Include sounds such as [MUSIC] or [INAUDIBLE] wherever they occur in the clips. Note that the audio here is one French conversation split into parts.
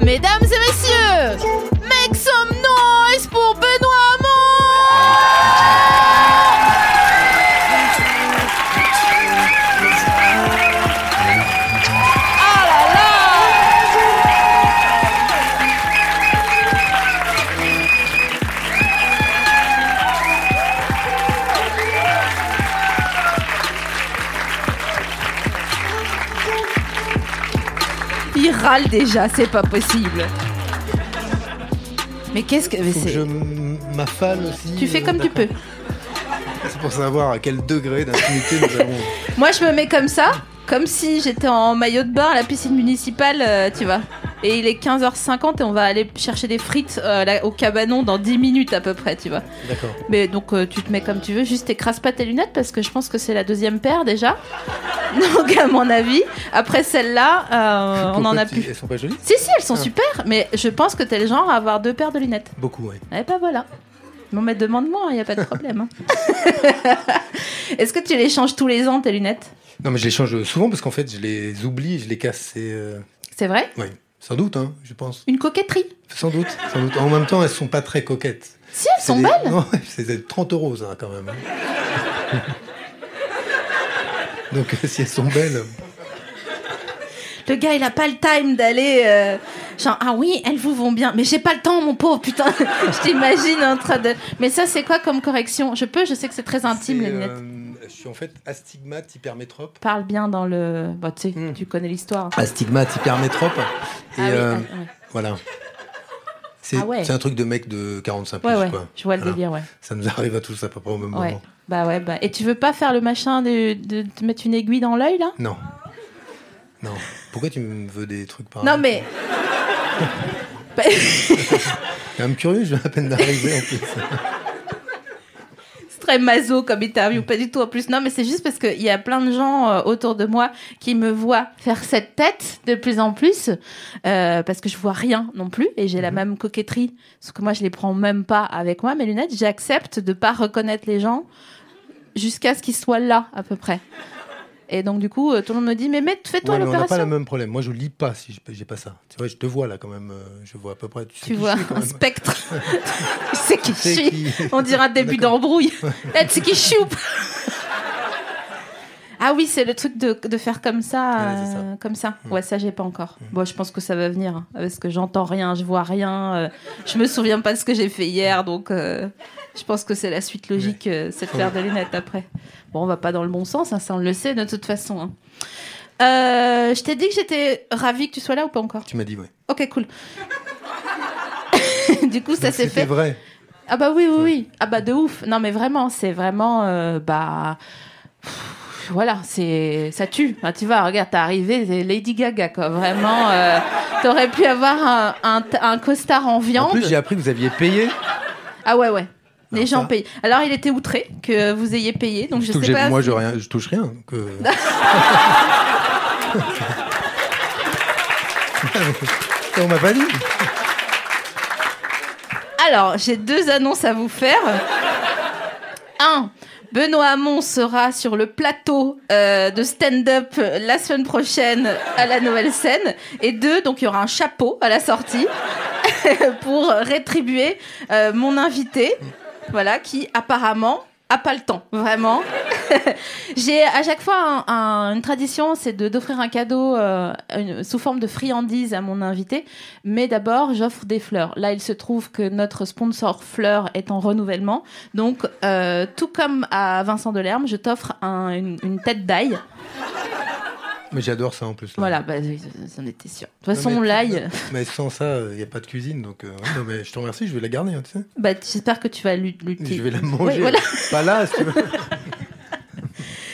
Mesdames et messieurs, make râle déjà, c'est pas possible. Mais qu'est-ce que. mais Faut que c'est- je m'affale aussi. Tu fais comme tu peux. C'est pour savoir à quel degré d'intimité nous allons. Moi, je me mets comme ça, comme si j'étais en maillot de bain à la piscine municipale, euh, tu vois. Et il est 15h50 et on va aller chercher des frites euh, là, au cabanon dans 10 minutes à peu près, tu vois. D'accord. Mais donc euh, tu te mets comme tu veux, juste écrase pas tes lunettes parce que je pense que c'est la deuxième paire déjà. [LAUGHS] Donc à mon avis, après celle-là, on en a plus. Elles sont pas jolies Si si, elles sont Ah. super, mais je pense que t'es le genre à avoir deux paires de lunettes. Beaucoup, oui. Et bah voilà. Bon, mais demande-moi, il n'y a pas de problème. hein. [LAUGHS] [LAUGHS] Est-ce que tu les changes tous les ans, tes lunettes? Non, mais je les change souvent parce qu'en fait, je les oublie, et je les casse. C'est. euh, C'est vrai? Oui, sans doute, hein, je pense. Une coquetterie? Sans doute, sans doute. En même temps, elles sont pas très coquettes. Si, elles sont des- belles [LAUGHS] Non, c'est des 30 euros, ça, quand même. hein. [LAUGHS] Donc, euh, si elles sont belles. Le gars, il a pas le time d'aller. euh, genre, ah oui, elles vous vont bien. Mais j'ai pas le temps, mon pauvre, putain. [LAUGHS] je t'imagine en train de. Mais ça, c'est quoi comme correction? Je peux, je sais que c'est très intime, les lunettes. euh, je suis en fait astigmate hypermétrope. Parle bien dans le. Bah, tu sais, Hmm. tu connais l'histoire. Astigmate hypermétrope. Et Ah oui, euh, ah, ouais. voilà. C'est Ah ouais. c'est un truc de mec de 45 Ouais, plus, ouais, quoi. je vois le Voilà. délire, ouais. Ça nous arrive à tous à peu près au même moment. Bah ouais, bah. Et tu veux pas faire le machin de, de te mettre une aiguille dans l'œil, là? Non. Non. Pourquoi tu me veux des trucs pareils? Non, mais. [LAUGHS] Je suis quand même curieux, je viens à peine d'arriver en plus. [LAUGHS] très maso comme interview, pas du tout en plus. Non, mais c'est juste parce qu'il y a plein de gens euh, autour de moi qui me voient faire cette tête de plus en plus, euh, parce que je vois rien non plus, et j'ai la même coquetterie, sauf que moi je les prends même pas avec moi, mes lunettes. J'accepte de pas reconnaître les gens jusqu'à ce qu'ils soient là, à peu près. Et donc, du coup, euh, tout le monde me dit, mais mets- fais-toi Ouais, mais on n'a pas l'opération. le même problème. Moi, je lis pas si je- j'ai pas ça. Tu vois, je te vois là quand même. euh, Je vois à peu près. Tu, sais Tu vois, un spectre. tu sais qui je [LAUGHS] sais suis. qui- On dirait un début d'embrouille. [LAUGHS] Eh, tu sais qui je suis ou pas? [LAUGHS] Ah oui, c'est le truc de, de faire comme ça, Ouais, c'est ça. euh, comme ça. Ouais, ça j'ai pas encore. Bon, je pense que ça va venir hein, parce que j'entends rien, je vois rien, euh, je me souviens pas de ce que j'ai fait hier, donc euh, je pense que c'est la suite logique, euh, c'est de faire des lunettes après. Bon, on va pas dans le bon sens, hein, ça on le sait de toute façon. hein. Euh, je t'ai dit que j'étais ravie que tu sois là ou pas encore? Tu m'as dit, ouais. Ok, cool. [LAUGHS] du coup, ça s'est fait. vrai. Ah bah oui, oui, oui. Ah bah de ouf. Non mais vraiment, c'est vraiment... euh, bah... pff, Voilà, c'est ça tue. Enfin, tu vois, regarde, t'es arrivé, c'est Lady Gaga, quoi. Vraiment, euh, t'aurais pu avoir un, un, un costard en En viande. plus, j'ai appris que vous aviez payé. Ah ouais, ouais. Les gens payent. Alors, il était outré que vous ayez payé, donc je sais pas. Moi, si- je, rien, je touche rien. donc, euh. [LAUGHS] on m'a pas dit. Alors, j'ai deux annonces à vous faire. Un, Benoît Hamon sera sur le plateau euh, de stand-up la semaine prochaine à la nouvelle scène. Et deux, donc il y aura un chapeau à la sortie [LAUGHS] pour rétribuer euh, mon invité, voilà, qui apparemment a pas le temps, vraiment. [LAUGHS] J'ai à chaque fois un- un- une tradition, c'est de d'offrir un cadeau euh, sous forme de friandise à mon invité. Mais d'abord, j'offre des fleurs. Là, il se trouve que notre sponsor fleurs est en renouvellement. Donc, euh, tout comme à Vincent Delerme, je t'offre un- une, une tête d'ail. Mais j'adore ça en plus. là. Voilà, bah, j'en étais sûre. De toute façon, l'ail, [LAUGHS] Mais sans ça, il n'y a pas de cuisine. Donc, euh, non, mais je te remercie, je vais la garder. hein, tu sais. bah, j'espère que tu vas lu- lutter. Je vais la manger. voilà. [LAUGHS] Pas là, si tu veux. [LAUGHS]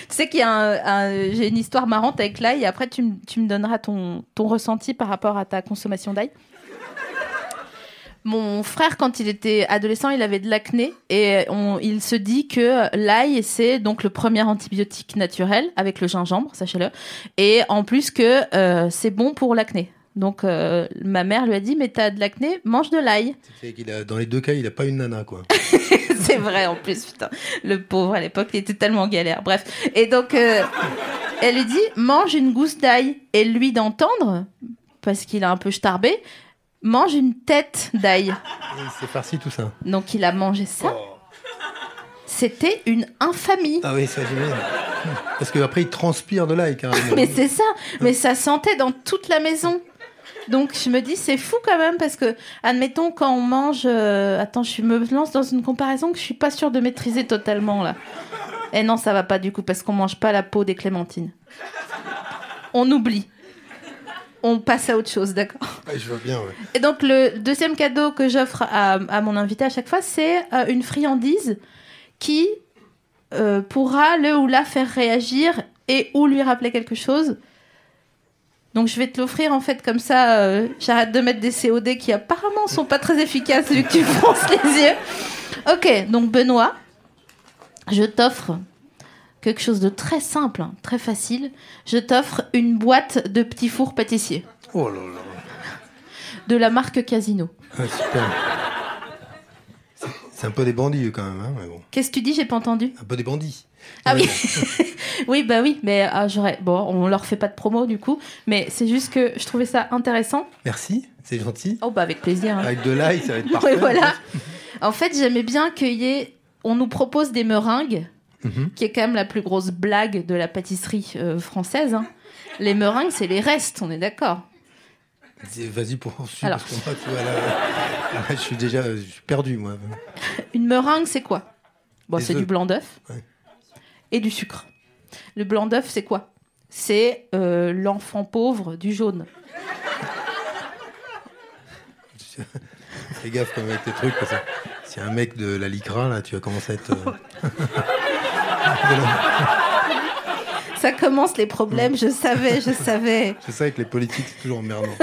Tu sais qu'il y a un, un- j'ai une histoire marrante avec l'ail. et Après, tu, me- tu me donneras ton, ton ressenti par rapport à ta consommation d'ail. Mon frère, quand il était adolescent, il avait de l'acné et on- il se dit que l'ail, c'est donc le premier antibiotique naturel avec le gingembre, sachez-le. Et en plus que euh, c'est bon pour l'acné. Donc euh, ma mère lui a dit, mais t'as de l'acné, mange de l'ail. A- dans les deux cas, il a pas une nana, quoi. [LAUGHS] c'est vrai en plus, putain. Le pauvre à l'époque, il était tellement galère. Bref. Et donc, euh, elle lui dit mange une gousse d'ail. Et lui d'entendre, parce qu'il a un peu starbé, mange une tête d'ail. C'est farci tout ça. Donc il a mangé ça. C'était une infamie. Ah oui, ça j'imagine. Parce qu'après, il transpire de l'ail, carrément. Mais c'est ça. Mais ça sentait dans toute la maison. Donc je me dis c'est fou quand même parce que admettons quand on mange euh, attends je me lance dans une comparaison que je suis pas sûre de maîtriser totalement là. Et non ça va pas du coup parce qu'on mange pas la peau des clémentines. On oublie. On passe à autre chose d'accord. Ouais, je vois bien, ouais. Et donc le deuxième cadeau que j'offre à, à mon invité à chaque fois, c'est euh, une friandise qui euh, pourra le ou la faire réagir et ou lui rappeler quelque chose. Donc je vais te l'offrir en fait comme ça. euh, J'arrête de mettre des COD qui apparemment sont pas très efficaces vu que tu [LAUGHS] fronces les yeux. Ok, donc Benoît, je t'offre quelque chose de très simple, hein, très facile. Je t'offre une boîte de petits fours pâtissiers Oh là là. de la marque Casino. Ah, super. C'est- un peu des bandits, quand même, hein, bon. Qu'est-ce que tu dis J'ai pas entendu? Un peu des bandits. Ah oui. [LAUGHS] oui, bah oui, mais ah, j'aurais. Bon, on leur fait pas de promo du coup, mais c'est juste que je trouvais ça intéressant. Merci, c'est gentil. Oh bah avec plaisir. hein. Avec de l'ail, ça va être [LAUGHS] Oui, parfait. voilà. En fait, j'aimais bien qu'il y ait. On nous propose des meringues, Mhm. qui est quand même la plus grosse blague de la pâtisserie euh, française. hein. Les meringues, c'est les restes, on est d'accord. Vas-y, poursuis, Alors. parce que moi, tu vois, là, là, je suis déjà je suis perdu, moi. Une meringue, c'est quoi? Bon, c'est du blanc d'œuf Ouais. et du sucre. Le blanc d'œuf, c'est quoi? C'est euh, l'enfant pauvre du jaune. Fais gaffe quand même avec tes trucs, parce que si un mec de la Licra, là, tu vas commencer à être... euh, [LAUGHS] [LAUGHS] Ça commence les problèmes, je savais, je savais. C'est ça, avec les politiques, c'est toujours emmerdant. [LAUGHS]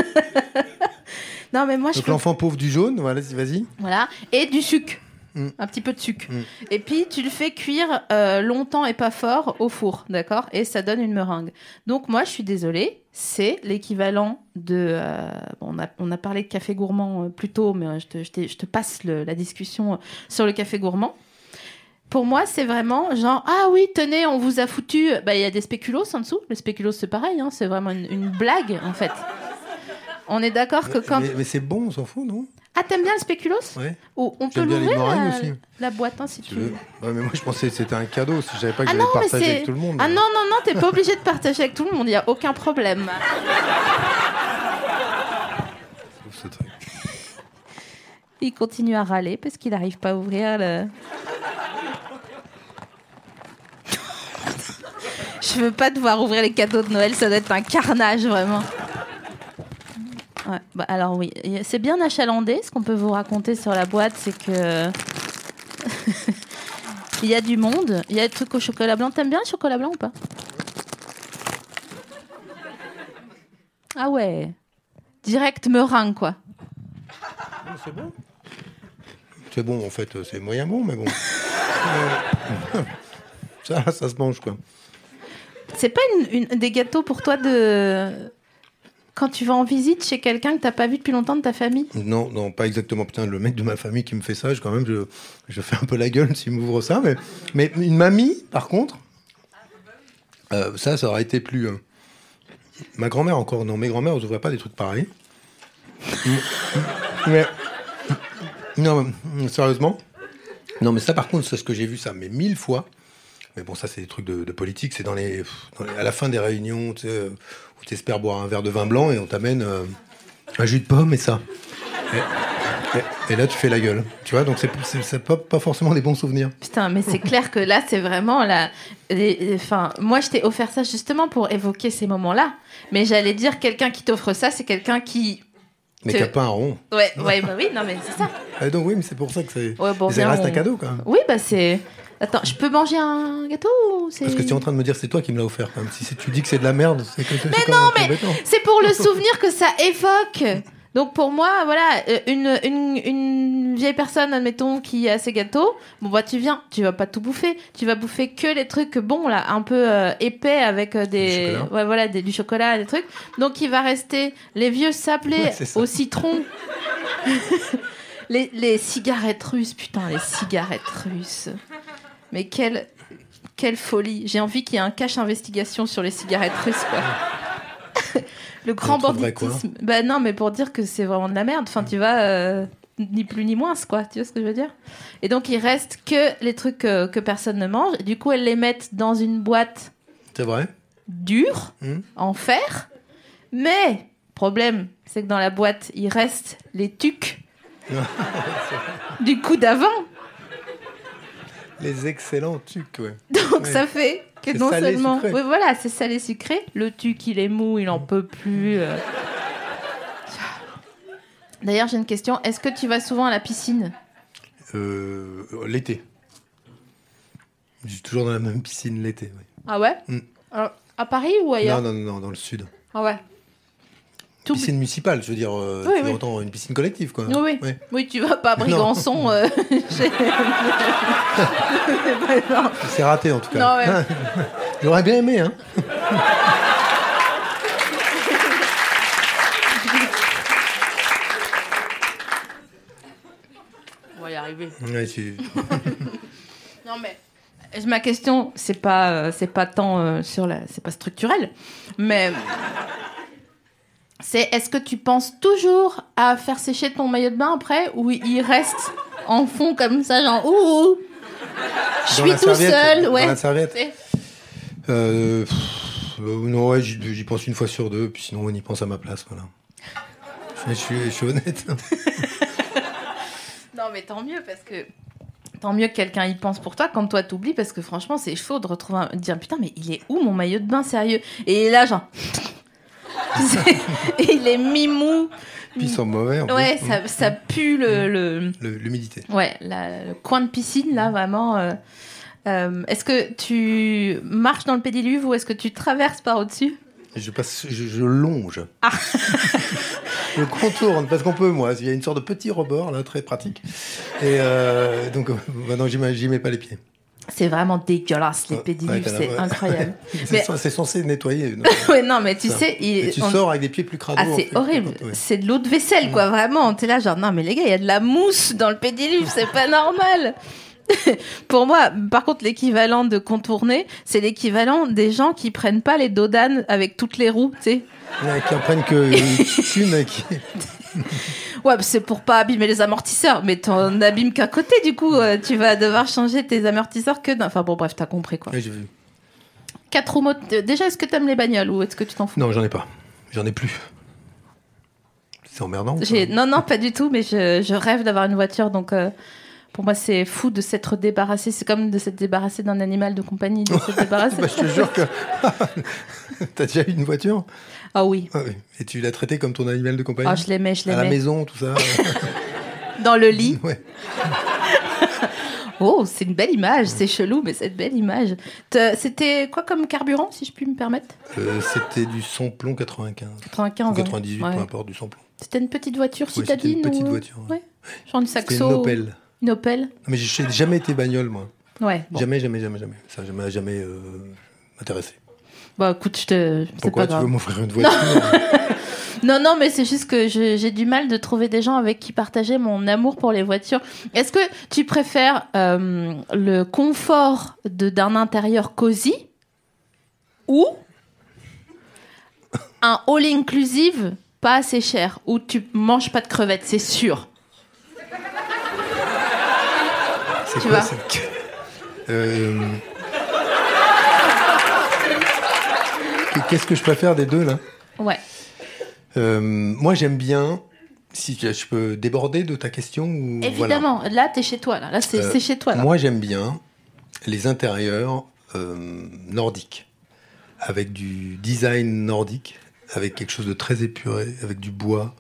Non, mais moi, je Donc peux... l'enfant pauvre du jaune, voilà, vas-y. Voilà. Et du sucre. Mm. Un petit peu de sucre. Mm. Et puis, tu le fais cuire euh, longtemps et pas fort au four, d'accord? Et ça donne une meringue. Donc, moi, je suis désolée, c'est l'équivalent de... euh, bon, on, a, on a parlé de café gourmand euh, plus tôt, mais je, te, je, je passe le- la discussion euh, sur le café gourmand. Pour moi, c'est vraiment genre, ah oui, tenez, on vous a foutu... Bah, il y a des spéculoos en dessous. Les spéculoos, c'est pareil, hein, c'est vraiment une, une blague, en fait. On est d'accord que quand... Mais, mais c'est bon, on s'en fout, non? Ah, t'aimes bien le spéculoos? Ouais. Oh, on peut l'ouvrir la, aussi. la boîte hein, si tu Tu veux. veux? Ouais, mais moi, je pensais que c'était un cadeau, si je savais pas que Ah j'allais non, mais partager avec tout le monde. Ah non, non, non, t'es pas obligé de partager avec tout le monde, il y a aucun problème. Ouf, ce truc. Il continue à râler parce qu'il n'arrive pas à ouvrir le. Je veux pas devoir ouvrir les cadeaux de Noël, ça doit être un carnage vraiment. Ouais, bah alors oui, c'est bien achalandé. Ce qu'on peut vous raconter sur la boîte, c'est que [LAUGHS] il y a du monde. Il y a des trucs au chocolat blanc. T'aimes bien le chocolat blanc ou pas? Ah ouais, direct meringue quoi. Non, C'est bon? C'est bon, en fait, c'est moyen bon, mais bon. [LAUGHS] Ça, ça se mange, quoi. C'est pas une, des gâteaux pour toi de quand tu vas en visite chez quelqu'un que t'as pas vu depuis longtemps de ta famille? Non, non, pas exactement. Putain, le mec de ma famille qui me fait ça, je, quand même, je, je fais un peu la gueule s'il m'ouvre ça. Mais, mais une mamie, par contre, euh, ça, ça aurait été plus. euh, ma grand-mère encore, non, mes grand-mères, elles ouvraient pas des trucs pareils. mais. Non, sérieusement. Non, mais ça, par contre, c'est ce que j'ai vu ça, mais mille fois. Mais bon, ça, c'est des trucs de, de politique. C'est dans les, dans les- à la fin des réunions, tu sais, euh, où tu espères boire un verre de vin blanc et on t'amène euh, un jus de pomme et ça. Et, et- et là, tu fais la gueule. Tu vois, donc c'est pas, pas forcément des bons souvenirs. Putain, mais c'est clair que là, c'est vraiment la. Enfin, moi, je t'ai offert ça justement pour évoquer ces moments-là. Mais j'allais dire, quelqu'un qui t'offre ça, c'est quelqu'un qui. Mais qui a pas un rond. Ouais, ouais, bah oui, non, mais c'est ça. Et donc, oui, mais c'est pour ça que c'est. Ouais, bon, ça reste on- un cadeau, quand même. Oui, bah c'est. Attends, je peux manger un gâteau ou. Parce que tu es en train de me dire c'est toi qui me l'as offert. Même. Si tu dis que c'est de la merde, c'est que Mais non, mais c'est pour le souvenir que ça évoque. Donc pour moi, voilà, euh, une, une, une vieille personne, admettons, qui a ses gâteaux, bon bah tu viens, tu vas pas tout bouffer, tu vas bouffer que les trucs bons là, un peu euh, épais avec euh, des, ouais voilà, des, du chocolat, des trucs. Donc il va rester les vieux sablés Ouais, au citron, [LAUGHS] les, les cigarettes russes, putain les cigarettes russes. Mais quelle quelle folie J'ai envie qu'il y ait un cache investigation sur les cigarettes russes quoi. [LAUGHS] Le grand banditisme. Bah non, mais pour dire que c'est vraiment de la merde. Enfin, tu vas euh, ni plus ni moins, quoi. Tu vois ce que je veux dire? Et donc, il reste que les trucs euh, que personne ne mange. Du coup, elles les mettent dans une boîte C'est vrai? dure, Hmm. en fer. Mais, problème, c'est que dans la boîte, il reste les tucs [LAUGHS] du coup d'avant. Les excellents tucs, ouais. Donc Ouais. ça fait que non salé, seulement, sucré. oui voilà, c'est salé sucré. Le tuc il est mou, il en peut plus. euh. D'ailleurs j'ai une question. Est-ce que tu vas souvent à la piscine? Euh, l'été. Je suis toujours dans la même piscine l'été. oui. Ah ouais? Alors, À Paris ou ailleurs? Non, non, non, dans le sud. Ah ouais. Tout- Piscine municipale, je veux dire, euh, Oui, tu oui. entends une piscine collective, quoi. Oui, oui. Oui, tu vas pas à [LAUGHS] Brigançon. euh. [LAUGHS] [LAUGHS] C'est raté en tout cas. Ouais. J'aurais bien aimé, hein. On va y arriver. Ouais, tu- Non mais ma question c'est pas euh, c'est pas tant euh, sur la c'est pas structurel mais c'est est-ce que tu penses toujours à faire sécher ton maillot de bain après ou il reste en fond comme ça genre ouh, ouh je Dans suis tout seul dans ouais la serviette. Euh, pff, euh, non, ouais, j'y pense une fois sur deux, puis sinon on y pense à ma place, voilà. Je, je suis, je suis honnête. non mais tant mieux parce que tant mieux que quelqu'un y pense pour toi quand toi t'oublies parce que franchement c'est chaud de retrouver un... de dire putain mais il est où mon maillot de bain sérieux? Et là genre Il est mi-mou Puis ils sont mauvais. En plus. Ouais, ça, ça pue le, le, Le- L'humidité. ouais, la- le coin de piscine, là, vraiment. euh, euh, est-ce que tu marches dans le pédiluve ou est-ce que tu traverses par au-dessus? Je passe, je, je longe. Ah. [LAUGHS] je contourne parce qu'on peut, moi. Il y a une sorte de petit rebord là, très pratique. Et euh, donc, euh, maintenant, j'y mets, j'y mets pas les pieds. C'est vraiment dégueulasse, les pédiluves, c'est incroyable. [LAUGHS] C'est Mais- censé nettoyer. donc, [LAUGHS] ouais, non, mais tu ça. sais, il- Et tu on- sors avec des pieds plus crados. Ah, en c'est fait. horrible. Ouais. C'est de l'eau de vaisselle, quoi, vraiment. T'es là, genre, non, mais les gars, il y a de la mousse dans le pédiluve, c'est pas normal. [LAUGHS] Pour moi, par contre, l'équivalent de contourner, c'est l'équivalent des gens qui prennent pas les dodanes avec toutes les roues, tu sais. Ouais, qui en prennent que une et qui. [LAUGHS] Ouais, c'est pour pas abîmer les amortisseurs, mais t'en abîmes qu'à côté, du coup, euh, tu vas devoir changer tes amortisseurs que d'un. Enfin bon, bref, t'as compris quoi. Ouais, j'ai vu. Quatre roues mot- euh, Déjà, est-ce que t'aimes les bagnoles ou est-ce que tu t'en fous? Non, j'en ai pas. J'en ai plus. C'est emmerdant. ça. J'ai- Non, non, pas du tout, mais je, je rêve d'avoir une voiture, donc euh, pour moi, c'est fou de s'être débarrassé. C'est comme de s'être débarrassé d'un animal de compagnie, de s'être débarrassé. [LAUGHS] Bah, je te jure que. [LAUGHS] T'as déjà eu une voiture? Ah oui. Ah oui. Et tu l'as traité comme ton animal de compagnie? Ah, je l'aimais, je À la l'aimais. maison, tout ça. [LAUGHS] Dans le lit. ouais. Oh, c'est une belle image. C'est chelou, mais c'est une belle image. C'était quoi comme carburant, si je puis me permettre? Euh, C'était du samplon 95. 95. Ou hein. 98, Ouais. peu importe, du samplon. C'était une petite voiture Ouais, citadine une petite ou- voiture. Genre une C'était saxo. une Opel. Une Opel. Non, mais j'ai jamais été bagnole, moi. Ouais. Bon. Jamais, jamais, jamais, jamais. Ça ne m'a jamais euh, intéressé. Bah écoute, je te. Pourquoi pas tu grave. veux m'offrir une voiture [LAUGHS] Non, non, mais c'est juste que j'ai du mal de trouver des gens avec qui partager mon amour pour les voitures. Est-ce que tu préfères euh, le confort d'un intérieur cosy ou un all-inclusive pas assez cher où tu manges pas de crevettes, c'est sûr? C'est Tu quoi vois cette... [LAUGHS] Euh, Qu'est-ce que je préfère des deux, là Ouais. Euh, Moi, j'aime bien... Si je peux déborder de ta question ou... voilà. Évidemment, là t'es chez toi, là, là c'est Euh, c'est chez toi. Là. Moi, j'aime bien les intérieurs nordiques, avec du design nordique, avec quelque chose de très épuré, avec du bois,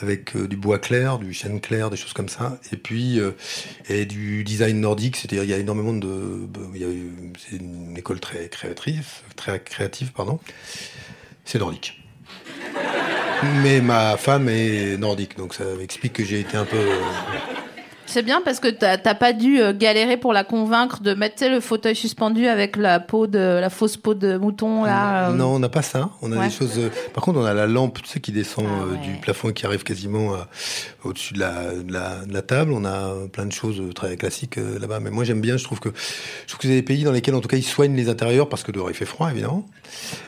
avec euh, du bois clair, du chêne clair, des choses comme ça, et puis euh, et du design nordique, c'est-à-dire il y a énormément de, eu- c'est une école très créative, très créative, pardon. C'est nordique. Mais ma femme est nordique, donc ça explique que j'ai été un peu. C'est bien parce que t'as pas dû euh, galérer pour la convaincre de mettre le fauteuil suspendu avec la peau de la fausse peau de mouton là. euh. Non, on n'a pas ça. On a Ouais. des choses. euh, Par contre, on a la lampe, tu sais, qui descend Ah ouais. du plafond et qui arrive quasiment au-dessus de la, de, la, de la table. On a plein de choses très classiques là-bas. Mais moi, j'aime bien. Je trouve que je trouve que c'est des pays dans lesquels, en tout cas, ils soignent les intérieurs parce que dehors il fait froid, évidemment.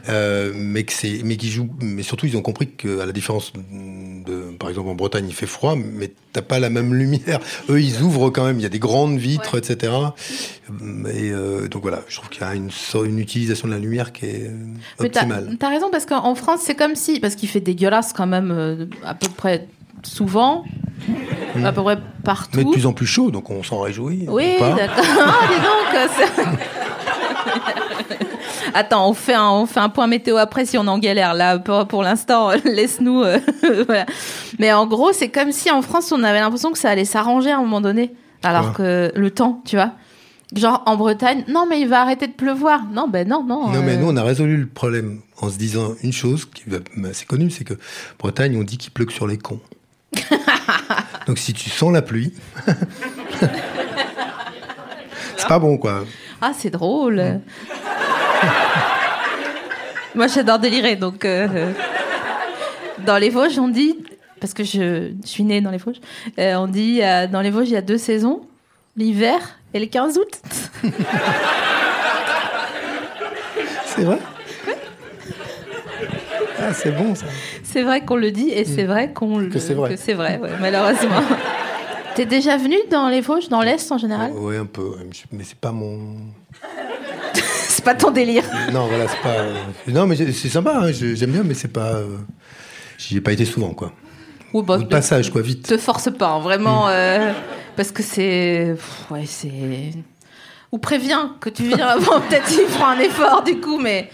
Mais que c'est, mais qui jouent. Mais surtout, ils ont compris que, à la différence de, par exemple, en Bretagne, il fait froid, mais t'as pas la même lumière. Eux, [LAUGHS] ils ouvrent quand même. Il y a des grandes vitres, etc. Et euh, donc voilà, je trouve qu'il y a une, utilisation de la lumière qui est t'as optimale. t'as raison parce qu'en France c'est comme si parce qu'il fait dégueulasse quand même euh, à peu près souvent, à peu près partout. Hmm. Mais de plus en plus chaud, donc on s'en réjouit. Oui, d'accord. Ah, dis donc. [LAUGHS] Attends, on fait, un, on fait un point météo après si on en galère. Là, pour, pour l'instant, [LAUGHS] laisse-nous. euh, [LAUGHS] voilà. Mais en gros, c'est comme si en France, on avait l'impression que ça allait s'arranger à un moment donné. Alors que le temps, tu vois. Genre en Bretagne, non, mais il va arrêter de pleuvoir. Non, ben non, non. Non, mais euh, nous, on a résolu le problème en se disant une chose qui c'est connu, c'est que Bretagne, on dit qu'il pleut que sur les cons. [LAUGHS] donc si tu sens la pluie, c'est pas bon, quoi. Ah, c'est drôle. Mm. [LAUGHS] Moi, j'adore délirer, donc. euh, Dans les Vosges, on dit. Parce que je, je suis née dans les Vosges. euh, on dit euh, dans les Vosges, il y a deux saisons l'hiver et le 15 août. [LAUGHS] C'est vrai? Ah, c'est bon, ça. C'est vrai qu'on le dit et c'est vrai qu'on le. Mm. Que c'est vrai. que c'est vrai, ouais, malheureusement. [LAUGHS] T'es déjà venu dans les Vosges, dans l'Est en général? Ouais, un peu. ouais, Mais c'est pas mon. C'est pas ton délire. Non, voilà, c'est pas. euh, Non, mais c'est sympa, hein, j'aime bien, mais c'est pas. euh, J'y ai pas été souvent, quoi. Ou bah, Au passage, quoi, vite. te force pas, hein, Mm. vraiment, euh, parce que c'est, ouais, c'est, ou préviens que tu viens avant, [LAUGHS] peut-être il fera un effort du coup, mais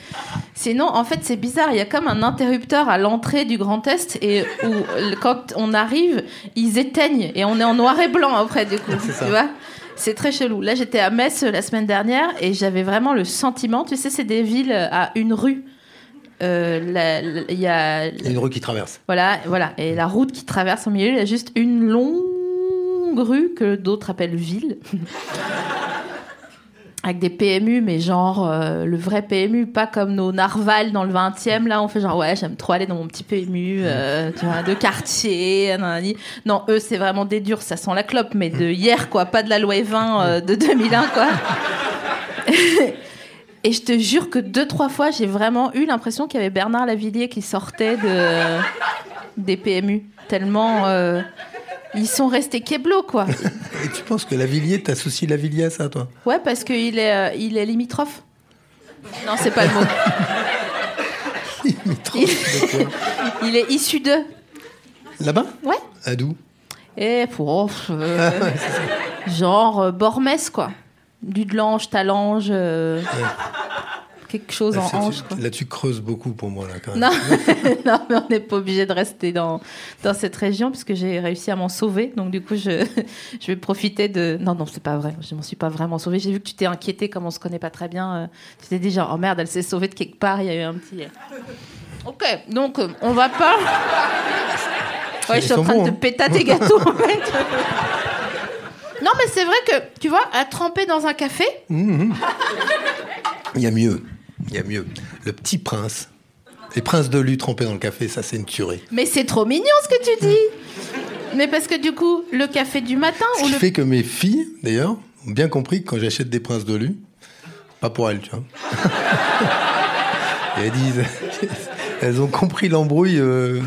sinon, en fait, c'est bizarre. Il y a comme un interrupteur à l'entrée du Grand Est et où quand on arrive, ils éteignent et on est en noir et blanc après du coup, C'est ça. tu vois. C'est très chelou. Là, j'étais à Metz euh, la semaine dernière et j'avais vraiment le sentiment, tu sais, c'est des villes à une rue. Euh, la- la- Il y a Il y a une rue qui traverse. voilà, voilà. Et la route qui traverse au milieu, il y a juste une longue rue que d'autres appellent ville. [LAUGHS] Avec des PMU, mais genre euh, le vrai PMU, pas comme nos narvals dans le 20e. Là, on fait genre, ouais, j'aime trop aller dans mon petit PMU, euh, tu vois, de quartier. nanani. Non, eux, c'est vraiment des durs, ça sent la clope, mais de hier, quoi, pas de la loi 20 euh, de 2001, quoi. [LAUGHS] Et je te jure que deux, trois fois, j'ai vraiment eu l'impression qu'il y avait Bernard Lavillier qui sortait de, des PMU. Tellement. Ils sont restés keblo, quoi. Et tu penses que Lavillier, t'associes Lavillier à ça, toi? Ouais, parce qu'il est, euh, il est limitrophe. Non, c'est pas le mot. [LAUGHS] Limitrophe de quoi Il est issu de. Là-bas? Ouais. À d'où? Et pour. euh, genre euh, Bormès, quoi. Du de l'ange, talange. euh, quelque chose en Là, ange, quoi. Là, tu creuses beaucoup pour moi, là, quand même. Non, [LAUGHS] [LAUGHS] non, mais on n'est pas obligé de rester dans, dans cette région puisque j'ai réussi à m'en sauver. Donc du coup, je, [LAUGHS] je vais profiter de... Non, non, c'est pas vrai. Je m'en suis pas vraiment sauvée. J'ai vu que tu t'es inquiété comme on se connaît pas très bien. euh, Tu t'es dit genre, oh merde, elle s'est sauvée de quelque part. Il y a eu un petit... Ok, donc euh, on va pas... Ouais, je suis en train bons, de hein. te pétater gâteau en fait. Non, mais c'est vrai que, tu vois, à tremper dans un café, Il y a mieux. Il y a mieux. Le petit prince. Les princes de lu trempés dans le café, ça, c'est une tuerie. mais c'est trop mignon ce que tu dis. Mais parce que du coup, le café du matin Ce ou qui le fait que mes filles, d'ailleurs, ont bien compris que quand j'achète des princes de lu, pas pour elles, tu vois. Et elles disent, [LAUGHS] elles ont compris l'embrouille euh,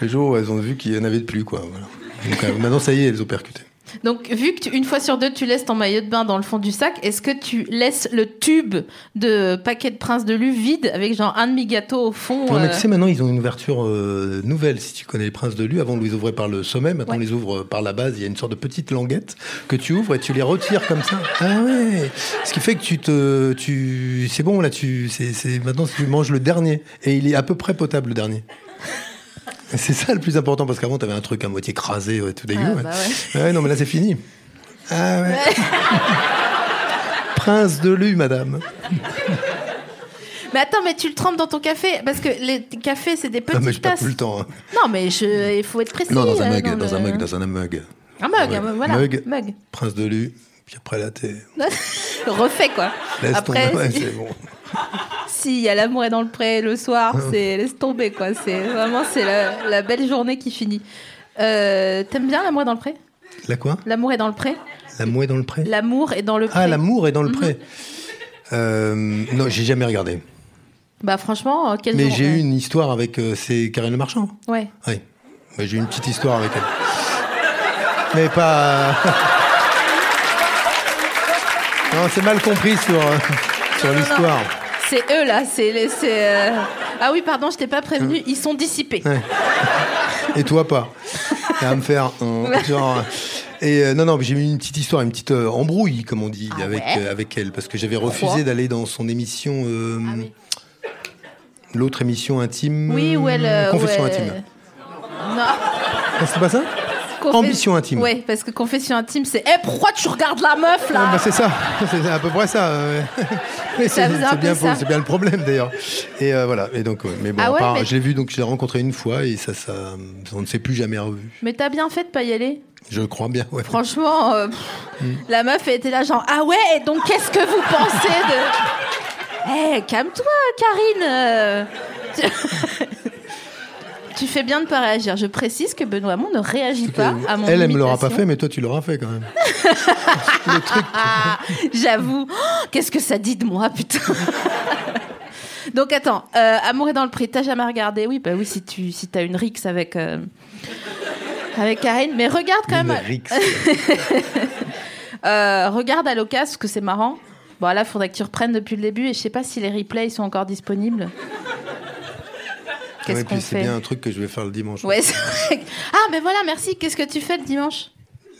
le jour où elles ont vu qu'il y en avait de plus, quoi. Voilà. Donc euh, maintenant, ça y est, elles ont percuté. Donc, vu que tu- une fois sur deux, tu laisses ton maillot de bain dans le fond du sac, est-ce que tu laisses le tube de paquet de Prince de Lu vide avec genre un demi-gâteau au fond euh, tu sais, maintenant, ils ont une ouverture euh, nouvelle. Si tu connais les princes de Lu, avant, on les ouvrait par le sommet. Maintenant, Ouais. on les ouvre par la base. Il y a une sorte de petite languette que tu ouvres et tu les retires comme ça. [LAUGHS] Ah ouais. Ce qui fait que tu te, tu, c'est bon, là, tu, c'est, c'est, maintenant, tu manges le dernier. Et il est à peu près potable, le dernier. [LAUGHS] C'est ça le plus important parce qu'avant, t'avais un truc à moitié écrasé, ouais, tout dégueu. Ah, ouais. bah ouais. Ouais, non, mais là, c'est fini. Ah ouais. [LAUGHS] Prince de Lu, madame. Mais attends, mais tu le trempes dans ton café Parce que les cafés, c'est des Ah, mais petites j'ai pas tasses. tout le temps. hein. Non, mais je... il faut être précis. Non, dans un euh, mug, dans un mug, dans un mug. Un mug, Ouais. un mug, voilà. Mug. Mug. Prince de Lu. Puis après, là, t'es. [LAUGHS] Refait, quoi. Laisse Après, tomber. Si- c'est bon. [LAUGHS] Si, il y a l'amour est dans le pré le soir, c'est laisse tomber, quoi. C'est vraiment, c'est la, la belle journée qui finit. Euh, T'aimes bien l'amour est dans le pré? La quoi? L'amour est dans le pré La mouée dans le pré? L'amour est dans le pré. Ah, l'amour est dans le pré. Euh, non, j'ai jamais regardé. Bah franchement, euh, quel Mais j'ai eu une histoire avec. euh, c'est Karine Le Marchand Ouais. Oui. J'ai eu une petite histoire avec elle. Mais pas. [LAUGHS] non, c'est mal compris sur, euh, sur l'histoire. C'est eux là, c'est les. c'est, euh, Ah oui, pardon, je t'ai pas prévenu, ils sont dissipés. Ouais. [LAUGHS] Et toi pas. Et à me faire. euh, genre, et euh, non, non, j'ai eu une petite histoire, une petite euh, embrouille, comme on dit, Ah avec, ouais euh, avec elle, parce que j'avais refusé d'aller dans son émission. euh, Ah oui. L'autre émission intime. Oui, où elle. euh, Confession où elle- intime. Non. Ah, c'est pas ça? Confes- Ambition intime. Ouais, parce que confession intime, c'est. Eh, pourquoi tu regardes la meuf là Ah, bah, c'est ça, [LAUGHS] c'est à peu près ça. c'est bien, le problème d'ailleurs. Et euh, voilà. Et donc, ouais. mais bon, Ah ouais, à part- mais- je l'ai vu, donc je l'ai rencontré une fois et ça, ça, on ne s'est plus jamais revu. Mais t'as bien fait de pas y aller. Je crois bien. Ouais. Franchement, euh, pff, Mm. la meuf était là genre ah ouais et donc qu'est-ce que vous pensez de [LAUGHS] Eh calme-toi Karine euh. [LAUGHS] tu... fais bien de pas réagir. Je précise que Benoît Hamon ne réagit pas à mon elle, elle me l'aura pas fait, mais toi, tu l'auras fait quand même. [LAUGHS] Le truc. Ah, j'avoue. Oh, Qu'est-ce que ça dit de moi, putain [LAUGHS] Donc attends, euh, Amour est dans le prix, t'as jamais regardé Oui, bah oui, si tu si as une rixe avec euh, avec Karine, mais regarde quand Une même, rixe. [LAUGHS] euh, regarde à l'occasion parce que c'est marrant. Bon là, faudrait que tu reprennes depuis le début et je sais pas si les replays sont encore disponibles. Qu'est-ce Ouais, c'est bien un truc que je vais faire le dimanche. Ouais, vrai. Ah, mais voilà, merci. Qu'est-ce que tu fais le dimanche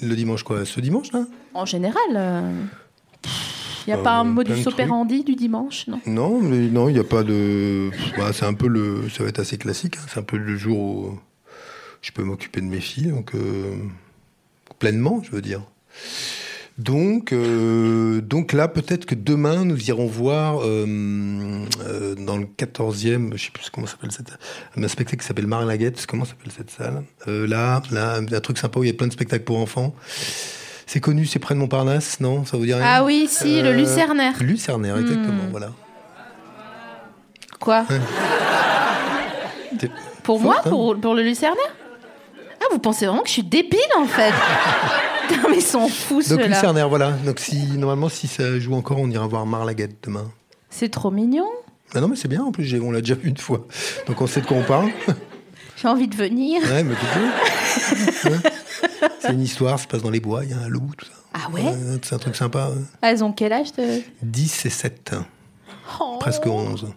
Le dimanche quoi? Ce dimanche là En général, il n'y a Euh, pas un de modus operandi du dimanche, non? Non, mais non, il n'y a pas de. Bah, c'est un peu le. Ça va être assez classique. hein. C'est un peu le jour où je peux m'occuper de mes filles, donc euh, pleinement, je veux dire. Donc, euh, donc là, peut-être que demain, nous irons voir euh, euh, dans le 14e, je sais plus comment s'appelle cette un spectacle qui s'appelle Marlaguette. Comment s'appelle cette salle? Là, là, un truc sympa où il y a plein de spectacles pour enfants. C'est connu, c'est près de Montparnasse, non? Ça vous dit rien Ah oui, si, le Euh, Lucernaire. Hmm. Lucernaire, exactement, voilà. Quoi? Pour moi? hein. pour, pour le Lucernaire? Ah, vous pensez vraiment que je suis débile, en fait? [LAUGHS] Non, mais ils sont fous, Donc ceux-là. Lucernaire, voilà. Donc si normalement si ça joue encore, on ira voir Marlaguette demain. C'est trop mignon. Ah non mais c'est bien en plus, on l'a déjà vu une fois. Donc on sait de quoi on parle. [LAUGHS] J'ai envie de venir. Ouais, mais tu peux. [LAUGHS] Ouais. C'est une histoire, ça se passe dans les bois, il y a un loup, tout ça. Ah ouais C'est un truc sympa. Ah, Elles ont quel âge de... 10 et 7. Oh. Presque 11.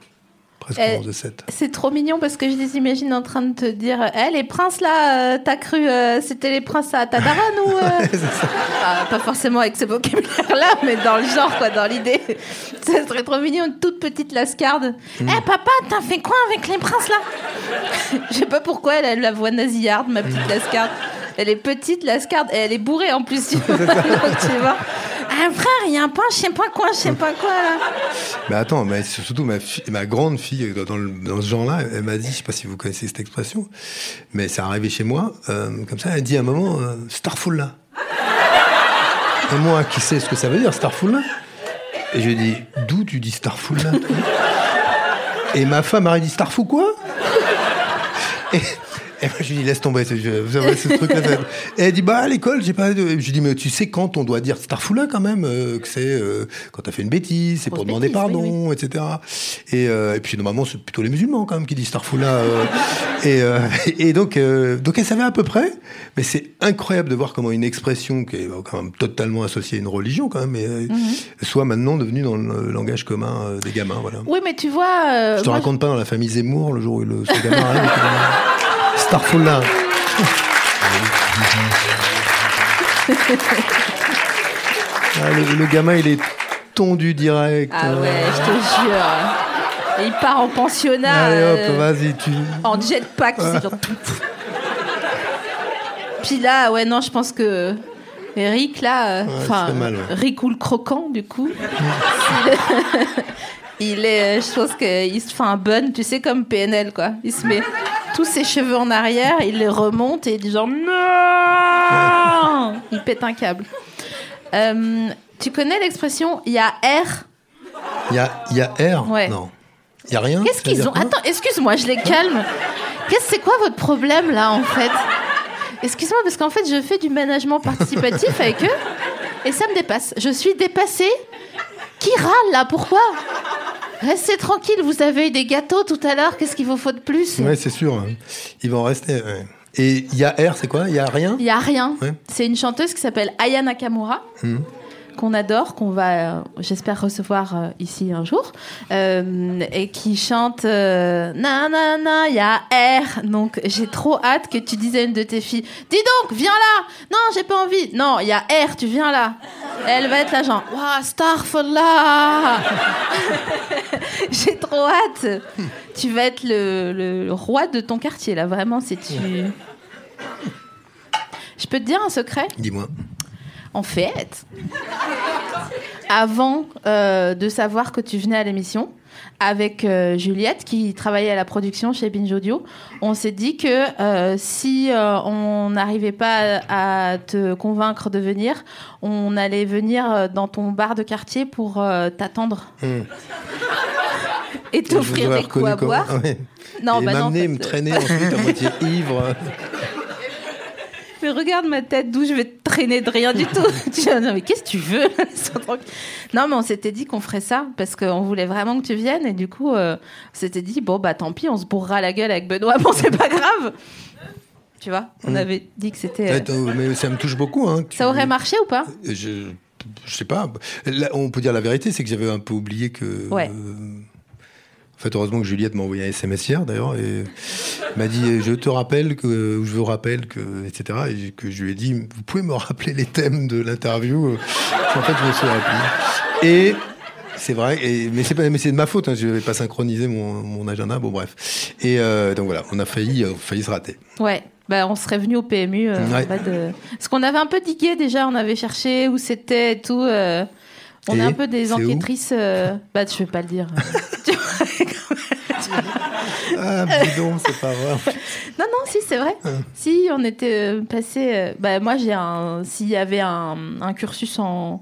Presque Eh, 11 et 7. C'est trop mignon parce que je les imagine en train de te dire Eh, les princes là, euh, t'as cru euh, c'était les princes à Tadaran ou. euh? [LAUGHS] Ah, Pas forcément avec ce vocabulaire là, mais dans le genre, quoi, dans l'idée. [LAUGHS] Ça serait trop mignon, une toute petite lascarde. Eh Mm. papa, t'as fait quoi avec les princes là? [LAUGHS] Je sais pas pourquoi elle a la voix nasillarde, ma Mm. petite lascarde. Elle est petite, lascarde, et elle est bourrée en plus. Donc, tu vois. Ah frère, il y a un pain, je sais pas quoi, je sais pas quoi. Mais [LAUGHS] attends, mais surtout ma, ma grande fille dans, ce genre-là, elle m'a dit, je sais pas si vous connaissez cette expression, mais c'est arrivé chez moi, euh, comme ça, elle dit à un moment, euh, Starful là. Et moi, qui sais ce que ça veut dire, Starful là Et je lui dit, d'où tu dis Starful là Et ma femme a dit, Starful quoi? Et moi, je lui dis, laisse tomber, avez ce truc-là. [LAUGHS] Et elle dit, bah, à l'école, j'ai pas. de- Je lui dis, mais tu sais quand on doit dire Starfoula quand même, euh, que c'est euh, quand t'as fait une bêtise, c'est pour demander bêtise, pardon, etc. Et, euh, et puis, normalement, c'est plutôt les musulmans quand même qui disent Starfoula. euh, et, euh, et donc, euh, donc, elle savait à peu près, mais c'est incroyable de voir comment une expression qui est quand même totalement associée à une religion, quand même, et, euh, Mhm. soit maintenant devenue dans le langage commun des gamins, voilà. Oui, mais tu vois. euh, Je te moi, raconte pas dans la famille Zemmour, le jour où le, ce gamin arrive. Avec, Starfoula. [LAUGHS] Ah, le, le gamin, il est tondu direct. Ah euh. ouais, je te jure. Et il part en pensionnat. Allez hop, euh, vas-y, tu. en jetpack. c'est genre- Puis là, ouais, non, je pense que Rick, là, euh, enfin, ouais. Rick ou le croquant, du coup, [LAUGHS] il est, je pense qu'il se fait un bun, tu sais, comme PNL, quoi. Il se met tous ses cheveux en arrière, il les remonte et il dit genre non Il pète un câble. Euh, tu connais l'expression il y a R? Il y a, y a R? Ouais. Non. Il y a rien? Qu'est-ce qu'ils ont? Attends, excuse-moi, je les calme. Qu'est-ce c'est quoi votre problème là en fait? Excuse-moi parce qu'en fait je fais du management participatif avec eux et ça me dépasse. Je suis dépassée. Qui râle là Pourquoi? Restez tranquille, vous avez eu des gâteaux tout à l'heure, qu'est-ce qu'il vous faut de plus? Ouais, c'est sûr. hein. Il va en rester. ouais. Et il y a R, c'est quoi? Il y a rien? Il y a rien. Ouais. C'est une chanteuse qui s'appelle Aya Nakamura. Mhm. Qu'on adore, qu'on va, euh, j'espère, recevoir euh, ici un jour, euh, et qui chante Na na na, il y a R. Donc j'ai trop hâte que tu dises à une de tes filles Dis donc, viens là Non, j'ai pas envie. Non, il y a R, tu viens là. Elle va être là, genre Waouh, Starfall [LAUGHS] J'ai trop hâte. Tu vas être le, le roi de ton quartier, là, vraiment, si tu. Je peux te dire un secret? Dis-moi. en fait, avant euh, de savoir que tu venais à l'émission, avec euh, Juliette qui travaillait à la production chez Binge Audio, on s'est dit que euh, si euh, on n'arrivait pas à, à te convaincre de venir, on allait venir dans ton bar de quartier pour t'attendre Hmm. et t'offrir des coups à boire. Ah ouais. Non, et bah m'amener, en me fait, traîner ensuite à moitié [LAUGHS] ivre. Mais regarde ma tête, d'où je vais te traîner de rien du tout. [LAUGHS] tu vas dire, mais qu'est-ce que tu veux? [LAUGHS] Non, mais on s'était dit qu'on ferait ça parce qu'on voulait vraiment que tu viennes et du coup, euh, on s'était dit, bon, bah tant pis, on se bourrera la gueule avec Benoît, [LAUGHS] bon, c'est pas grave. Tu vois, on Mm. avait dit que c'était. euh, mais ça me touche beaucoup. Hein, Ça aurait marché ou pas? Je, je sais pas. Là, on peut dire la vérité, c'est que j'avais un peu oublié que. Ouais. Euh, en fait, heureusement que Juliette m'a envoyé un SMS hier, d'ailleurs, et m'a dit Je te rappelle que, ou je vous rappelle que, etc. Et que je lui ai dit Vous pouvez me rappeler les thèmes de l'interview En fait, je me suis rappelé. Et. C'est vrai, et, mais c'est pas, mais c'est de ma faute. Hein, je n'avais pas synchronisé mon, mon agenda. Bon, bref. Et euh, donc voilà, on a failli, euh, failli se rater. Ouais. Bah, on serait venu au PMU. euh, Ouais. de... Parce qu'on avait un peu digué déjà, on avait cherché où c'était et tout. euh, On Et est un peu des enquêtrices. euh, Bah, je vais pas le dire. [LAUGHS] Ah, bidon, c'est pas vrai. Non, non, si, c'est vrai. Si, on était euh, passé. euh, bah, moi, j'ai un. S'il y avait un, un cursus en,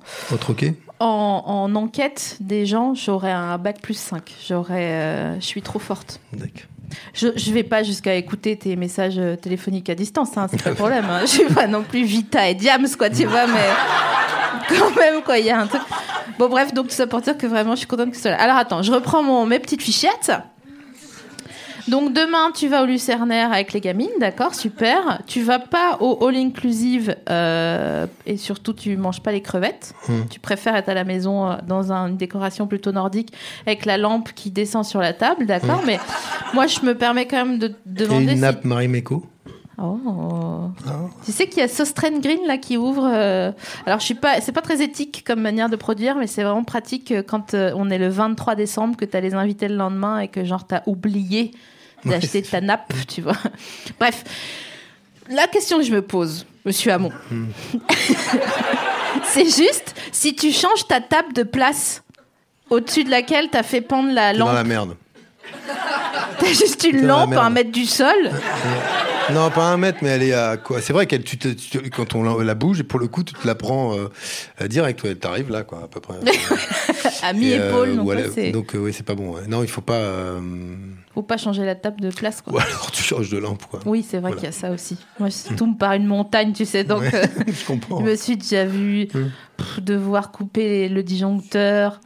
enquête des gens, j'aurais un bac plus 5. J'aurais. euh, je suis trop forte. D'accord. Je, je vais pas jusqu'à écouter tes messages euh, téléphoniques à distance, hein, c'est pas le problème. hein. [LAUGHS] Je suis pas non plus Vita et Diams, quoi, tu vois, mais [LAUGHS] quand même, quoi, il y a un truc. Bon, bref, donc tout ça pour dire que vraiment, je suis contente que ce soit là. Alors, attends, je reprends mon, mes petites fichettes. Donc, demain, tu vas au Lucernaire avec les gamines, d'accord, super. Tu vas pas au All Inclusive euh, et surtout, tu manges pas les crevettes. Hmm. Tu préfères être à la maison euh, dans un- une décoration plutôt nordique avec la lampe qui descend sur la table, d'accord Mais moi, je me permets quand même de Et demander une si- nappe Marimekko Oh. Ah. Tu sais qu'il y a Sostren Green là qui ouvre. euh, Alors je suis pas, c'est pas très éthique comme manière de produire, mais c'est vraiment pratique quand euh, on est le 23 décembre que t'as les invités le lendemain et que genre t'as oublié d'acheter ta nappe, tu vois. Bref, la question que je me pose, Monsieur Hamon, Hmm. [LAUGHS] c'est juste si tu changes ta table de place au-dessus de laquelle t'as fait pendre la T'es dans lampe, la merde. [LAUGHS] t'as juste une lampe à un mètre du sol. Non, pas un mètre, mais elle est à quoi? C'est vrai qu'elle, tu te- tu- quand on la, la bouge, et pour le coup, tu te la prends euh, euh, direct. Ouais, T'arrives là, quoi, à peu près. [LAUGHS] à Et, mi-épaule, euh, donc ou ouais, elle- c'est- donc, euh, ouais, c'est pas bon. ouais. Non, il faut pas. Faut pas changer la table de place, quoi. Ou alors tu changes de lampe, quoi. Oui, c'est vrai Voilà. qu'il y a ça aussi. Moi, je tombe par une montagne, tu sais, donc Ouais, euh, [LAUGHS] je comprends. je me suis déjà vu Mm. pff, devoir couper le disjoncteur.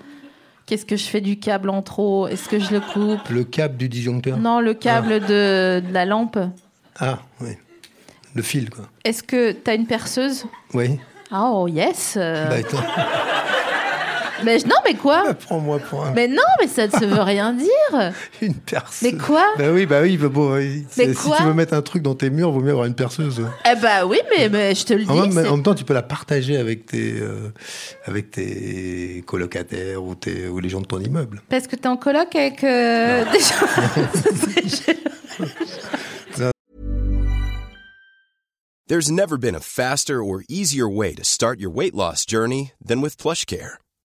Qu'est-ce que je fais du câble en trop? Est-ce que je le coupe? Le câble du disjoncteur? Non, le câble de, de la lampe. Ah, oui. Le fil, quoi. Est-ce que tu as une perceuse? Oui. Oh, yes euh. Bah, mais, Non, mais quoi [LAUGHS] prends-moi pour un- Mais non, mais ça ne se veut rien dire [LAUGHS] une perceuse. Mais quoi Bah oui, bah oui, bah bon, c'est- si quoi tu veux mettre un truc dans tes murs, vaut mieux avoir une perceuse. Eh bah oui, mais, mais je te le dis. En même, c'est- en même temps, tu peux la partager avec tes, euh, avec tes colocataires ou, tes, ou les gens de ton immeuble. Parce que t'es en coloc avec euh, des gens. [LAUGHS] There's never been a faster or easier way to start your weight loss journey than with PlushCare.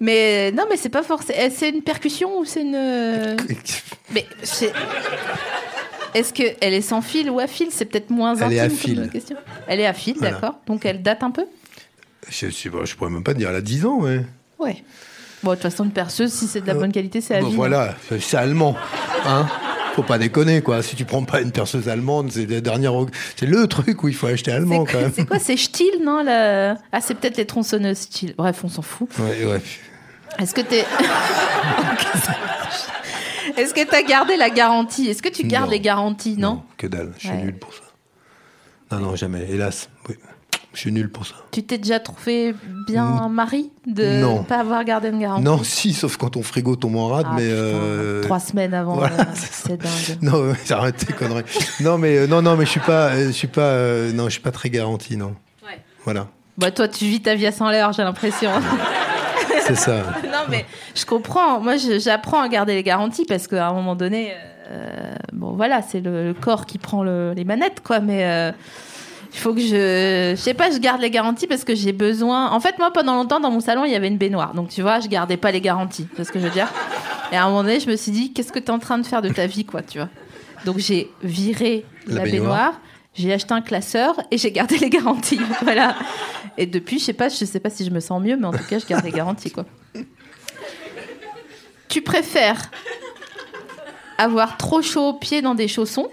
Mais non, mais c'est pas forcément. C'est une percussion ou c'est une. [LAUGHS] Mais c'est. Est-ce qu'elle est sans fil ou à fil? C'est peut-être moins Elle intime est à comme fil. question. Elle est à fil, Voilà. d'accord. Donc elle date un peu? Je, suis, bon, je pourrais même pas te dire, elle a 10 ans, ouais. Ouais. Bon, de toute façon, une perceuse, si c'est de la Euh, bonne qualité, c'est à Bon, vie. voilà, c'est allemand. Hein Faut pas déconner, quoi. Si tu prends pas une perceuse allemande, c'est la dernière... C'est le truc où il faut acheter allemand, quoi- quand même. C'est quoi C'est Stihl, non la- Ah, c'est peut-être les tronçonneuses Stihl. Bref, on s'en fout. Ouais, ouais. Est-ce que t'es. [LAUGHS] Est-ce que t'as gardé la garantie? Est-ce que tu gardes Non. les garanties Non, que dalle. Je suis Ouais. nul pour ça. Non, non, jamais. Hélas. Je suis nul pour ça. Tu t'es déjà trouvé bien mari de Non. pas avoir gardé une garantie Non, si, sauf quand ton frigo tombe en rade, Ah, mais... putain, euh, Trois semaines avant, voilà, euh, c'est dingue. [LAUGHS] Non, ouais, j'arrête tes conneries. Non, mais euh, non, non, mais je suis pas, euh, je suis pas, euh, non, je suis pas très garanti, non. Ouais. Voilà, Bah toi, tu vis ta vie à 100 l'heure, j'ai l'impression. [LAUGHS] c'est ça. [LAUGHS] non, mais je comprends. Moi, j'apprends à garder les garanties parce qu'à un moment donné, euh, bon, voilà, c'est le, le corps qui prend le- les manettes, quoi. Mais euh, il faut que je, je sais pas, je garde les garanties parce que j'ai besoin. En fait, moi, pendant longtemps, dans mon salon, il y avait une baignoire. Donc, tu vois, je gardais pas les garanties. C'est ce que je veux dire? Et à un moment donné, je me suis dit, qu'est-ce que tu es en train de faire de ta vie, quoi, tu vois? Donc, j'ai viré La la, baignoire. baignoire. J'ai acheté un classeur et j'ai gardé les garanties. [LAUGHS] voilà. Et depuis, je sais pas, je sais pas si je me sens mieux, mais en tout cas, je garde les garanties, quoi. Tu préfères avoir trop chaud aux pieds dans des chaussons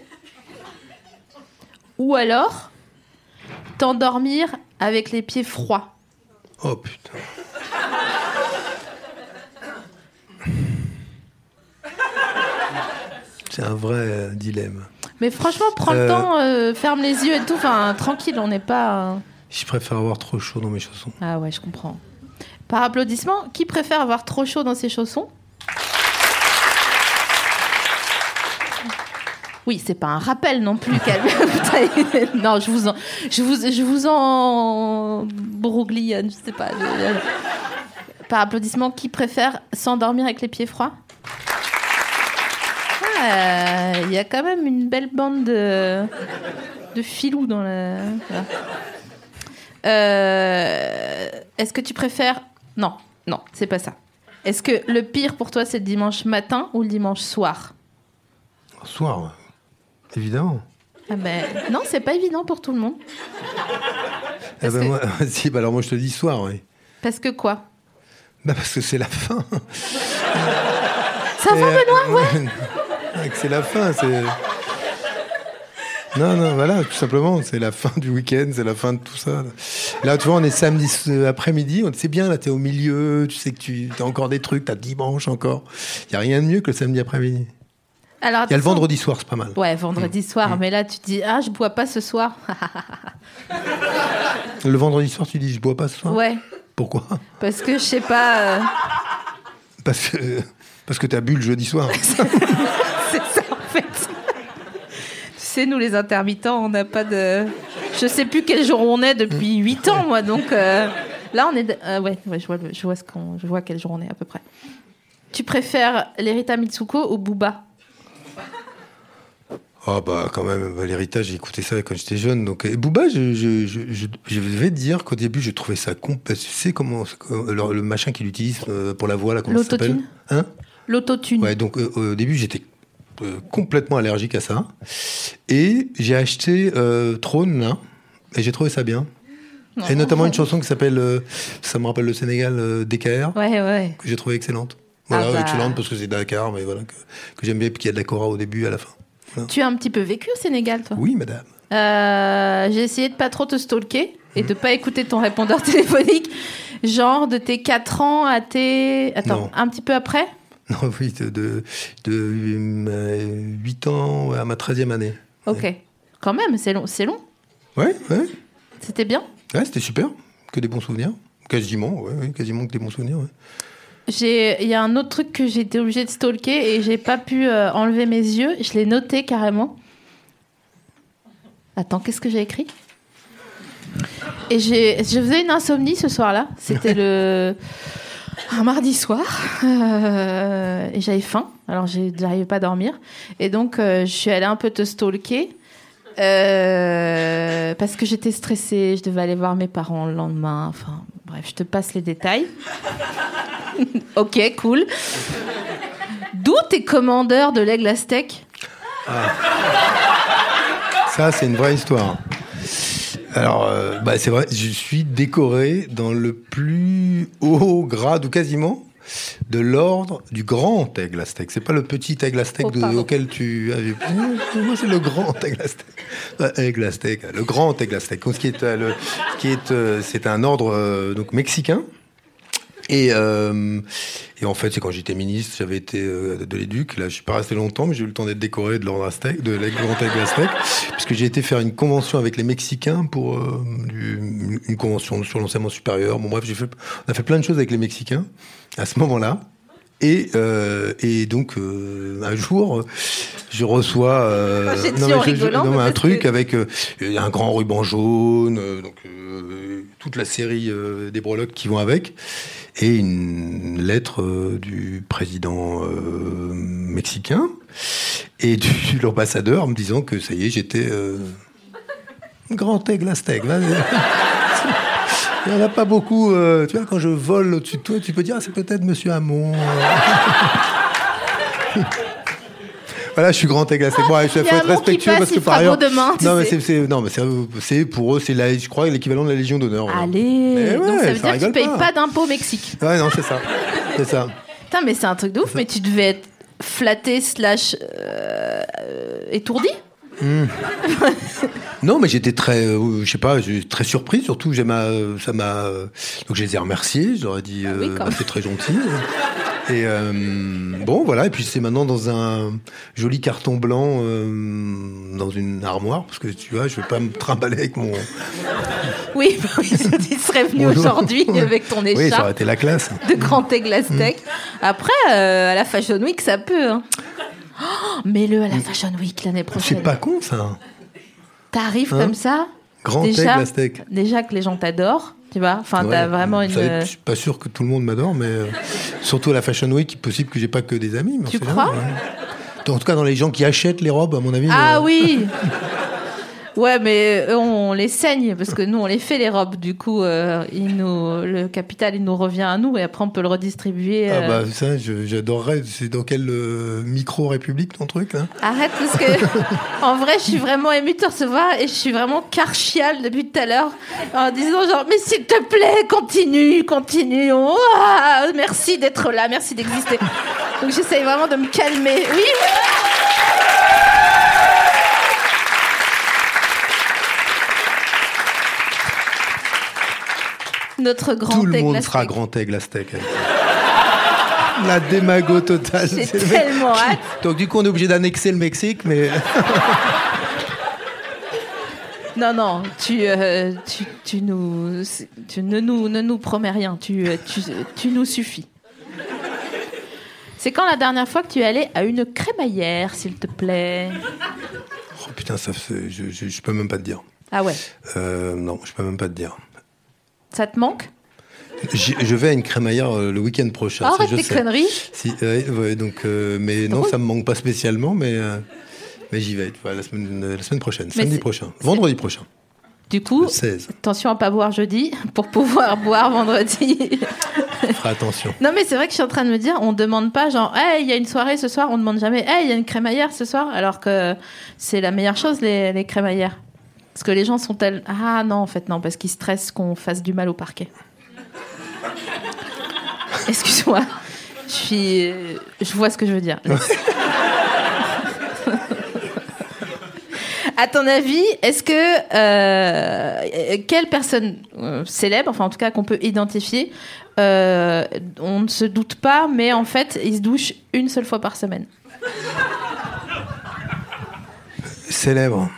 ou alors t'endormir avec les pieds froids Oh putain. C'est un vrai euh, dilemme. Mais franchement, prends le Euh. temps, euh, ferme les yeux et tout. Enfin, tranquille, on n'est pas. euh, Je préfère avoir trop chaud dans mes chaussons. Ah ouais, je comprends. Par applaudissement, qui préfère avoir trop chaud dans ses chaussons? Oui, c'est pas un rappel non plus. non, je vous en, je vous, je vous en je sais pas. Par applaudissement, qui préfère s'endormir avec les pieds froids? Ah, Il y a quand même une belle bande de, de filous dans la. Euh, Est-ce que tu préfères? Non, non, c'est pas ça. Est-ce que le pire pour toi c'est le dimanche matin ou le dimanche soir? Soir. Évidemment. ah ben, Non, c'est pas évident pour tout le monde. Ah ben que- moi, [LAUGHS] si, bah alors moi je te dis soir, oui. Parce que quoi? Bah parce que c'est la fin. Ça va, Et, euh, Benoît ouais, que c'est la fin, c'est. Non, non, voilà, tout simplement, c'est la fin du week-end, c'est la fin de tout ça. Là, tu vois, on est samedi euh, après-midi, on c'est bien, là, t'es au milieu, tu sais que tu as encore des trucs, t'as dimanche encore. Il y a rien de mieux que le samedi après-midi. Alors, Il y a le vendredi soir, c'est pas mal. Ouais, vendredi soir. Mais là, tu dis, ah, je bois pas ce soir. [LAUGHS] Le vendredi soir, tu dis, je bois pas ce soir? ouais, Pourquoi? Parce que je sais pas. euh, Parce que parce que t'as bu le jeudi soir. [LAUGHS] c'est ça, en fait. tu sais, nous, les intermittents, on n'a pas de. Je sais plus quel jour on est depuis 8 ans, moi. Donc euh, là, on est. de- euh, ouais, ouais, je vois, je, vois ce qu'on, je vois quel jour on est à peu près. Tu préfères l'Erita Mitsuko ou Booba? Ah bah quand même, bah, l'héritage, j'ai écouté ça quand j'étais jeune. Donc, et Booba, je, je, je, je, je vais te dire qu'au début, je trouvais ça con. Tu sais comment le, le machin qu'il utilise euh, pour la voix, là, comment ça s'appelle L'autotune Hein L'autotune. Ouais, donc euh, au début, j'étais euh, complètement allergique à ça. Et j'ai acheté euh, Trône, là, et j'ai trouvé ça bien. Non. Et notamment une chanson qui s'appelle, euh, ça me rappelle le Sénégal, euh, DKR, Ouais, ouais. que j'ai trouvé excellente. Voilà, Ah bah. excellente parce que c'est Dakar, mais voilà, que, que j'aime bien, puis qu'il y a de la Cora au début et à la fin. Tu as un petit peu vécu au Sénégal, toi Oui, madame. Euh, J'ai essayé de pas trop te stalker et de pas écouter ton répondeur [LAUGHS] téléphonique. Genre de tes 4 ans à tes. Attends, Non. un petit peu après [LAUGHS] Non, oui, de, de, de 8 ans à ma 13e année. Ok. Quand même, c'est long. C'est long. Ouais, ouais, C'était bien. ouais c'était super. Que des bons souvenirs. Quasiment, ouais, ouais, quasiment que des bons souvenirs. Ouais. Il y a un autre truc que j'ai été obligée de stalker et j'ai pas pu euh, enlever mes yeux. Je l'ai noté carrément. Attends, qu'est-ce que j'ai écrit? Et j'ai, je faisais une insomnie ce soir-là. C'était le un mardi soir euh, et j'avais faim. Alors j'arrivais pas à dormir et donc euh, je suis allée un peu te stalker. euh, parce que j'étais stressée, je devais aller voir mes parents le lendemain. Enfin, je te passe les détails. [LAUGHS] ok, cool. D'où tes commandeurs de l'aigle aztèque Ça, c'est une vraie histoire. Alors, euh, bah, c'est vrai, je suis décoré dans le plus haut grade, ou quasiment, de l'ordre du grand aigle aztèque. C'est pas le petit aigle aztèque Oh, de- auquel tu vu. [LAUGHS] Moi, c'est le grand aigle aztèque. Ouais, aigle aztèque, le grand aigle aztèque. Ce qui est, euh, le- qui est, euh, c'est un ordre euh, donc mexicain. Et, euh, et en fait, c'est quand j'étais ministre, j'avais été euh, de l'éduc. Là, je suis pas resté longtemps, mais j'ai eu le temps d'être décoré de l'ordre aztèque, de l'aigle grand aigle aztèque, puisque j'ai été faire une convention avec les Mexicains pour euh, une convention sur l'enseignement supérieur. Bon, bref, j'ai fait, on a fait plein de choses avec les Mexicains à ce moment-là. Et, euh, et donc, euh, un jour, je reçois euh, J'ai dit non, en mais je- je- rigolant, non, mais mais un truc que- avec euh, un grand ruban jaune, donc toute la série des breloques qui vont avec, et une lettre du président mexicain et du [LAUGHS] l'ambassadeur me disant que ça y est, j'étais grand aigle aztèque. Il n'y en a pas beaucoup. euh, tu vois, quand je vole au-dessus de toi, tu peux dire, ah, c'est peut-être Monsieur Hamon. [LAUGHS] voilà, je suis grand aigle aztèque. Bon, il faut être respectueux passe, parce que par ailleurs. demain, non, mais c'est, non, mais c'est, pour eux, c'est la, je crois l'équivalent de la Légion d'honneur. Allez ouais, Donc ça veut ça dire que tu rigole payes pas. pas, d'impôts au Mexique. Ouais, non, c'est ça. C'est ça. Putain, mais c'est un truc de ouf, mais tu devais être flatté slash euh, euh, étourdi Non, mais j'étais très, euh, je sais pas, très surpris. Surtout, j'ai ma, ça m'a, euh, donc je les ai remerciés. Ai dit, Ah oui, euh, bah, c'est très gentil. Et euh, bon, voilà. Et puis c'est maintenant dans un joli carton blanc, euh, dans une armoire, parce que tu vois, je vais pas me trimballer avec mon. [LAUGHS] Oui, bah oui, tu serais venu aujourd'hui avec ton Oui, ça aurait écharpe été la classe. de grand aztèque. Après, euh, à la Fashion Week, ça peut. Hein. Mets-le à la Fashion Week l'année prochaine. C'est pas con ça. T'arrives Hein comme ça. Grand déjà, aigle déjà que les gens t'adorent, tu vois. Enfin, t'as Ouais. vraiment Vous une. savez, je suis pas sûr que tout le monde m'adore, mais euh, surtout à la Fashion Week, il est possible que j'ai pas que des amis. mais Tu crois hein. En tout cas, dans les gens qui achètent les robes, à mon avis. Ah euh, oui [LAUGHS] Ouais, mais eux, on les saigne parce que nous, on les fait les robes. Du coup, euh, il nous, le capital, il nous revient à nous et après, on peut le redistribuer. Ah euh. bah ça, j'adorerais. C'est dans quelle euh, micro-république ton truc là? Arrête parce que, en vrai, je suis vraiment émue de te recevoir et je suis vraiment carchiale depuis tout à l'heure en disant genre, mais s'il te plaît, continue, continue. Oh, merci d'être là, merci d'exister. Donc j'essaye vraiment de me calmer. Oui, notre grand Tout le monde sera grand aigle aztèque. [LAUGHS] La démago totale. J'ai tellement hâte. Donc du coup, on est obligé d'annexer le Mexique, mais [LAUGHS] Non, non, tu, euh, tu, tu, nous, tu ne, nous, ne nous promets rien, tu, euh, tu, tu nous suffis. C'est quand la dernière fois que tu es allé à une crémaillère, s'il te plaît? Oh putain, ça, je, je, je peux même pas te dire. Ah ouais, Euh, non, je peux même pas te dire. Ça te manque Je vais à une crémaillère euh, le week-end prochain. Arrête tes conneries Si, ouais, ouais, donc, euh, mais non, ça me manque pas spécialement, mais, euh, Mais j'y vais, voilà, la, semaine, la semaine prochaine, Mais samedi prochain, vendredi prochain, Du coup, le 16. attention à pas boire jeudi pour pouvoir [LAUGHS] boire vendredi. Fera attention. non, mais c'est vrai que je suis en train de me dire, on demande pas genre, hey, il y a une soirée ce soir, on demande jamais, hey, il y a une crémaillère ce soir, alors que c'est la meilleure chose, les, les crémaillères. Parce que les gens sont tels. Ah non, en fait, non, parce qu'ils stressent qu'on fasse du mal au parquet. [LAUGHS] Excuse-moi. Je suis. Je vois ce que je veux dire. [LAUGHS] À ton avis, est-ce que euh, quelle personne euh, célèbre, enfin en tout cas qu'on peut identifier, euh, on ne se doute pas, mais en fait, il se douche une seule fois par semaine? Célèbre.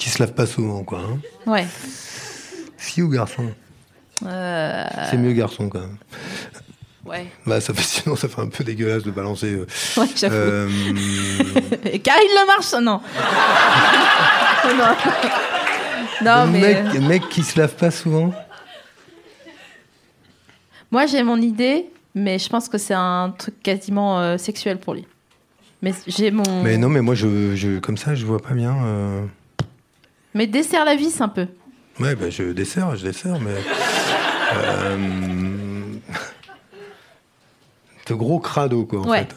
Qui se lave pas souvent, quoi. hein. Ouais. Fille ou garçon? Euh, C'est mieux garçon, quand même. ouais. Bah, ça fait, [LAUGHS] sinon, ça fait un peu dégueulasse de balancer. euh, Ouais, j'avoue. euh, [LAUGHS] Karine Le Marche, non. [LAUGHS] non. Non, le mais mec, euh, mec qui se lave pas souvent? Moi j'ai mon idée, mais je pense que c'est un truc quasiment euh, sexuel pour lui. Mais j'ai mon. Mais non, mais moi, je, je, comme ça, je vois pas bien. Mais dessert la vis un peu. Ouais, bah, je dessert, je dessert, mais. euh, De gros crado, quoi, en Ouais. fait.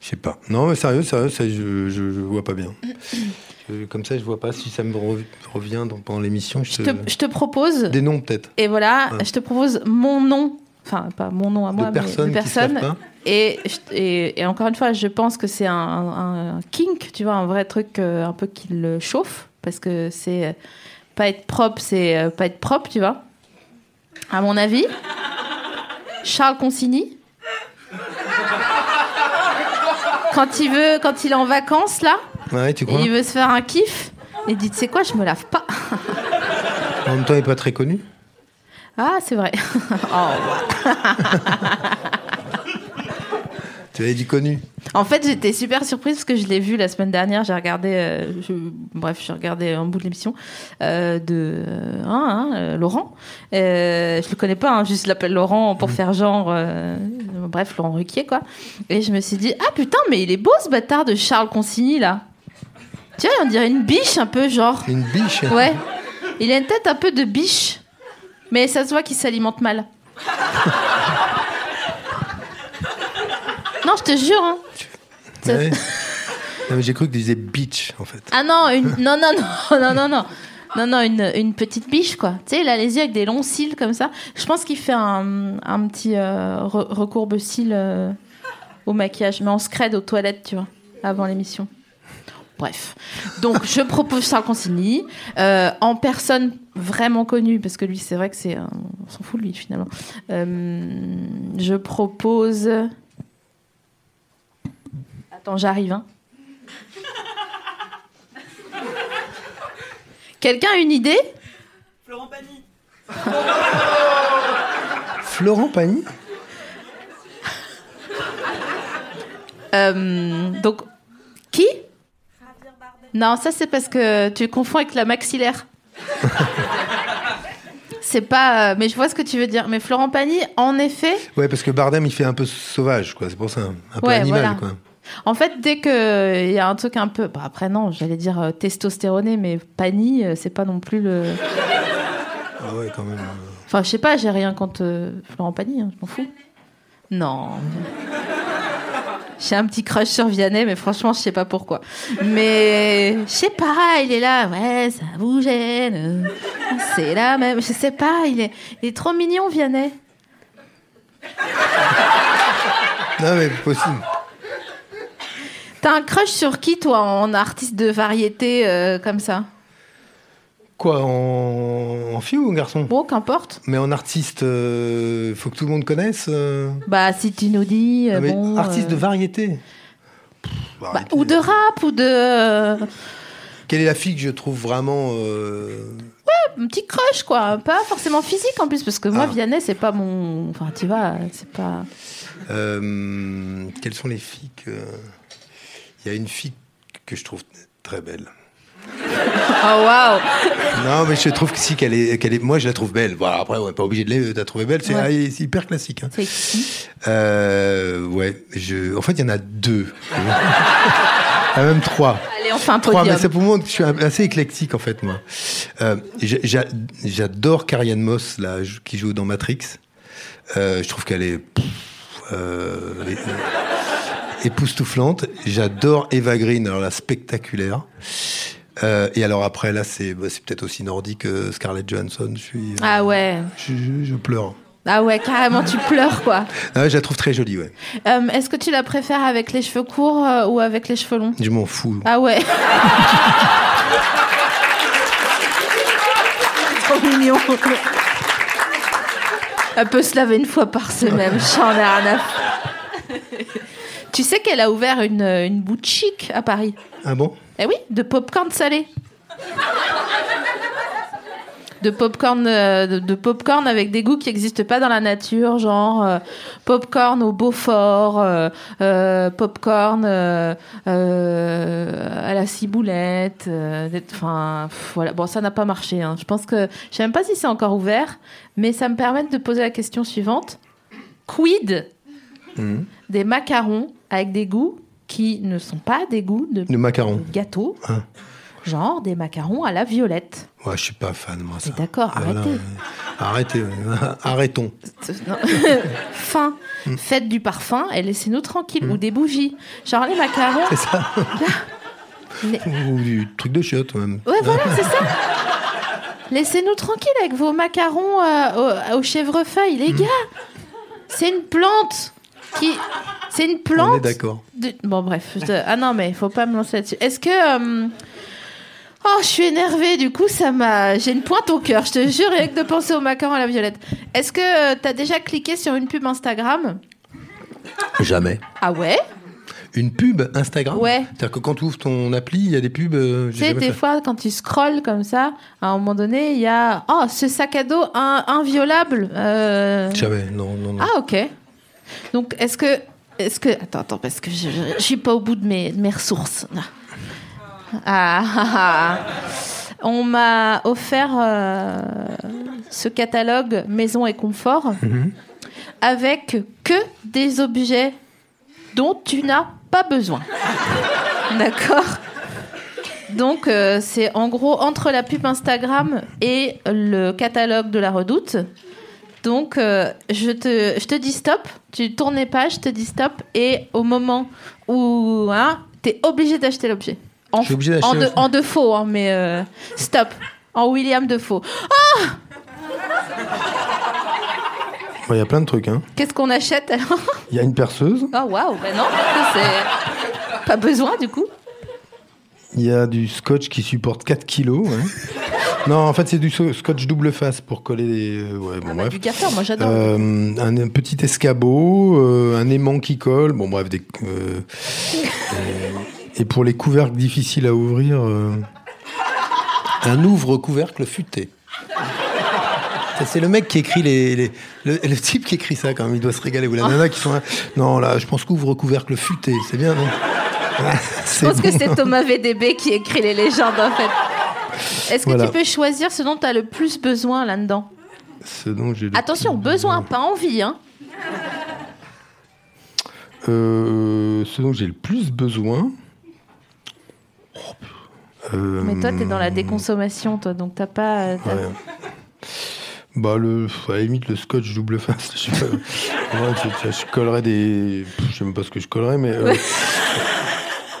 Je sais pas. Non, mais sérieux, sérieux, ça, je, je, je vois pas bien. Je- comme ça, je vois pas si ça me re- revient dans- pendant l'émission. Je te, je te propose. Des noms, peut-être. Et voilà, Ouais. je te propose mon nom. Enfin, pas mon nom à moi, de mais personnes de pas. Et, et, et encore une fois, je pense que c'est un, un- un kink, tu vois, un vrai truc euh, un peu qui le chauffe. Parce que c'est euh, pas être propre, c'est euh, pas être propre, tu vois. À mon avis, Charles Consigny. Quand il veut, quand il est en vacances, là, Ouais, tu et crois? il veut se faire un kiff, il dit, tu sais quoi, je me lave pas. En même temps, il est pas très connu. Ah, c'est vrai. [LAUGHS] Oh, [LAUGHS] Tu avais dit connu. En fait, j'étais super surprise parce que je l'ai vu la semaine dernière. J'ai regardé, euh, je- bref, j'ai regardé un bout de l'émission euh, de euh, hein, hein, euh, Laurent. Euh, je le connais pas, hein, juste je l'appelle Laurent pour faire genre, bref, Laurent Ruquier quoi. Et je me suis dit ah putain, mais il est beau ce bâtard de Charles Consigny là. Tu vois, on dirait une biche un peu genre. Une biche. Ouais. Il a une tête un peu de biche, mais ça se voit qu'il s'alimente mal. [LAUGHS] non, je te jure. Hein. Ça- Ouais. Non, mais j'ai cru que tu disais bitch, en fait. Ah non, une... non, non, non, [LAUGHS] non, non, non. Non, non, une, une petite biche, quoi. Tu sais, il a les yeux avec des longs cils comme ça. Je pense qu'il fait un, un petit euh, re- recourbe cils euh, au maquillage, mais en scred aux toilettes, tu vois, avant l'émission. Bref. Donc, je propose Charles Consigny. euh, en personne vraiment connue, parce que lui, c'est vrai que c'est. On s'en fout de lui, finalement. Euh, je propose. Attends, j'arrive, hein. Quelqu'un a une idée? Florent Pagny. [LAUGHS] Florent Pagny? Euh, Donc, qui? Non, ça c'est parce que tu confonds avec la maxillaire. [LAUGHS] c'est pas. euh, Mais je vois ce que tu veux dire. Mais Florent Pagny, en effet, Ouais, parce que Bardem, il fait un peu sauvage, quoi. C'est pour ça. Un peu Ouais, animal, voilà. quoi. En fait, dès que il y a un truc un peu. Bah, après, non, j'allais dire euh, testostéroné, mais Pagny, euh, c'est pas non plus le. Ah ouais, quand même. euh. Enfin, je sais pas, j'ai rien contre euh, Florent Pagny, hein, je m'en fous. Non. J'ai un petit crush sur Vianney, mais franchement, je sais pas pourquoi. Mais je sais pas, il est là, ouais, ça vous gêne. C'est là même, je sais pas, il est, il est trop mignon, Vianney. Non, mais possible. T'as un crush sur qui, toi, en artiste de variété euh, comme ça? Quoi, en, en fille ou en garçon? Bon, qu'importe. Mais en artiste, euh, faut que tout le monde connaisse. euh. Bah, si tu nous dis. euh, Non, mais bon, artiste euh, de variété. Pff, bah, variété. ou de rap, ou de. euh, Quelle est la fille que je trouve vraiment. euh, un petit crush, quoi. Pas forcément physique en plus, parce que moi, Ah. Vianney, c'est pas mon. Enfin, tu vois, c'est pas. euh, Quelles sont les filles que. Il y a une fille que je trouve très belle. Oh waouh Non, mais je trouve que si qu'elle est, qu'elle est, moi je la trouve belle. Voilà, après, on n'est pas obligé de la- trouver belle. C'est Ouais. ah, hyper classique. hein. C'est qui? Euh, ouais, je, en fait, il y en a deux. [LAUGHS] ah, même trois. Allez, on fait un Trois, podium. mais c'est pour moi que je suis assez éclectique en fait, moi. Euh, j'a- j'a- J'adore Carrie Ann Moss, là, qui joue dans Matrix. Euh, je trouve qu'elle est, pff, elle est, euh, époustouflante. J'adore Eva Green, alors là, spectaculaire. Euh, et alors après, là, c'est bah, c'est peut-être aussi nordique que Scarlett Johansson. Je, suis, euh, Ah ouais. je, je- je pleure. Ah ouais, carrément, tu pleures quoi. Ah ouais, je la trouve très jolie, ouais. Euh, Est-ce que tu la préfères avec les cheveux courts euh, ou avec les cheveux longs? Je m'en fous. Ah ouais. [LAUGHS] Trop mignon. Elle peut se laver une fois par semaine, j'en ai rien à f- Tu sais qu'elle a ouvert une, une boutique à Paris Ah bon? Eh oui, de popcorn salé. De popcorn, euh, de, de popcorn avec des goûts qui n'existent pas dans la nature, genre euh, popcorn au Beaufort, euh, euh, popcorn euh, euh, à la ciboulette. euh, Enfin, voilà. Bon, ça n'a pas marché. hein. Je pense que je sais même pas si c'est encore ouvert, mais ça me permet de poser la question suivante quid Mhm. des macarons avec des goûts qui ne sont pas des goûts de Le macaron. gâteau, Ah. genre des macarons à la violette. Ouais, je suis pas fan, moi. Ça. D'accord, Voilà, arrêtez. ouais. Arrêtez, ouais. [LAUGHS] arrêtons. Fin, [LAUGHS] faites du parfum et laissez-nous tranquilles. Ou des bougies. Genre les macarons. C'est ça. les- [LAUGHS] Ou du truc de chiottes, même. Ouais, voilà, c'est ça. Laissez-nous tranquilles avec vos macarons euh, au, au chèvrefeuille, les gars. C'est une plante qui. C'est une plante. On est d'accord. de- Bon, bref. je- Ah non, mais il faut pas me lancer là-dessus. Est-ce que. euh, Oh, je suis énervée, du coup, ça m'a. J'ai une pointe au cœur, je te jure, rien que de penser aux macarons à la violette. Est-ce que euh, t'as déjà cliqué sur une pub Instagram? Jamais. Ah ouais? Une pub Instagram? Ouais. C'est-à-dire que quand tu ouvres ton appli, il y a des pubs. euh, Tu sais, des fait. fois, quand tu scrolles comme ça, à un moment donné, il y a. Oh, ce sac à dos in- inviolable. euh, Jamais, non, non, non. Ah, ok. Donc, est-ce que. Est-ce que. Attends, attends, parce que je, je suis pas au bout de mes, de mes ressources. Ah, ah, ah. On m'a offert euh, ce catalogue Maison et Confort avec que des objets dont tu n'as pas besoin. D'accord? Donc, euh, c'est en gros entre la pub Instagram et le catalogue de la redoute. Donc, euh, je, te, je te dis stop, tu tournes les pages, je te dis stop, et au moment où hein, tu es obligé d'acheter l'objet. En, Je suis obligé d'acheter en, de, en Defoe, hein, mais euh, stop. En William Defoe. Il y a plein de trucs. Hein. Qu'est-ce qu'on achète alors? Il y a une perceuse, Oh waouh, ben non, c'est pas besoin du coup. il y a du scotch qui supporte 4 kilos. ouais. [LAUGHS] non, en fait, c'est du scotch double face pour coller les. euh, Ouais, bon, Ah bah, bref. du gaffeur, moi j'adore. Euh, un, un petit escabeau, euh, un aimant qui colle, bon bref, des, euh, et, pour les couvercles difficiles à ouvrir, un ouvre-couvercle futé. C'est le mec qui écrit les, les- le, le type qui écrit ça quand même, il doit se régaler. Ou la nana qui sont là. Non là, je pense qu'ouvre-couvercle futé, c'est bien non? Je pense que c'est Thomas VDB qui écrit les légendes en fait. Est-ce que Voilà. tu peux choisir ce dont tu as le plus besoin là-dedans Ce dont j'ai le Attention, besoin, pas envie. Hein. Euh, ce dont j'ai le plus besoin. Euh, Mais toi, t'es dans la déconsommation, toi, donc t'as pas. euh, t'as- Ouais. Bah, le, à la limite, le scotch double face. Je, sais pas. [LAUGHS] Ouais, je, je- je collerais des. Je sais même pas ce que je collerais, mais. euh, [LAUGHS]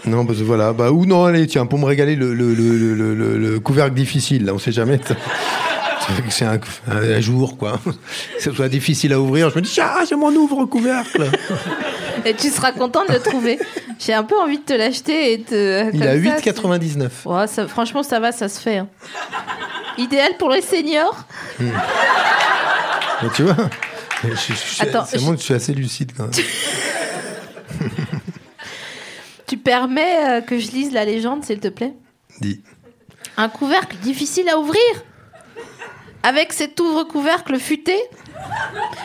Non, parce que voilà. Bah, ou non, allez, tiens, pour me régaler, le, le, le, le, le- le couvercle difficile, là, on sait jamais. [LAUGHS] C'est un, un jour, quoi. Que ce soit difficile à ouvrir, je me dis, ah, c'est mon ouvre-couvercle. Et tu seras content de le trouver. J'ai un peu envie de te l'acheter et te. Il a ça, 8,99. c'est- Ouais, ça- franchement, ça va, ça se fait. hein. Idéal pour les seniors. Mais tu vois, je, je- je- Attends, ça je- montre que je suis assez lucide quand même. [LAUGHS] Tu permets euh, que je lise la légende, s'il te plaît Dis. Un couvercle difficile à ouvrir Avec cet ouvre-couvercle futé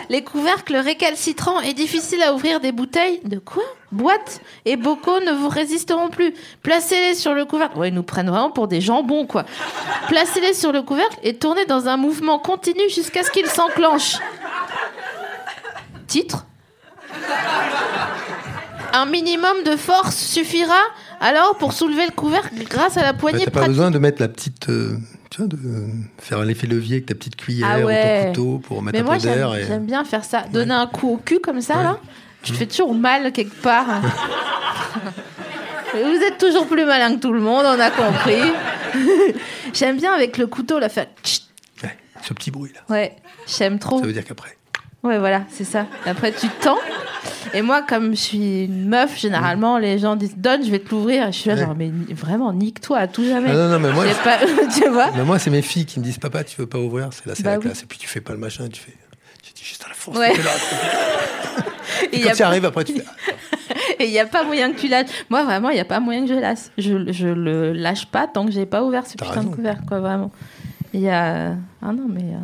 Les couvercles récalcitrants et difficiles à ouvrir des bouteilles de quoi? Boîtes et bocaux ne vous résisteront plus. Placez-les sur le couvercle. Ouais, ils nous prennent vraiment pour des jambons, quoi. Placez-les sur le couvercle et tournez dans un mouvement continu jusqu'à ce qu'ils s'enclenchent. Titre? Un minimum de force suffira alors pour soulever le couvercle grâce à la Bah, poignée T'as pas besoin de mettre la petite. euh, tu vois, de faire l'effet levier avec ta petite cuillère Ah ouais. ou ton couteau pour mettre Mais un moi, peu d'air. j'aime Et... j'aime bien faire ça. Donner un coup au cul comme ça, Ouais. là. Tu te fais toujours mal quelque part. [LAUGHS] Vous êtes toujours plus malin que tout le monde, on a compris. [LAUGHS] j'aime bien avec le couteau la faire. Ouais, ce petit bruit là. Ouais, j'aime trop. Ça veut dire qu'après. Ouais, voilà, c'est ça. Après, tu tends. Et moi, comme je suis une meuf, généralement, les gens disent donne, je vais te l'ouvrir. Et je suis là, Ouais. genre, mais vraiment, nique-toi à tout jamais. Ah non, non, mais moi, J'ai pas- [LAUGHS] tu vois mais moi c'est mes filles qui me disent Papa, tu veux pas ouvrir? C'est là, c'est Bah la oui. classe. Et puis tu fais pas le machin, tu fais. Tu dis juste à la force. Ouais. [LAUGHS] Et Et quand tu arrives, après, tu fais. [LAUGHS] Et il n'y a pas moyen que tu lâches. Moi, vraiment, il n'y a pas moyen que je lâche. Je, je le lâche pas tant que j'ai pas ouvert ce putain de raison. couvercle, quoi, vraiment. Il y a. Ah non, mais. euh,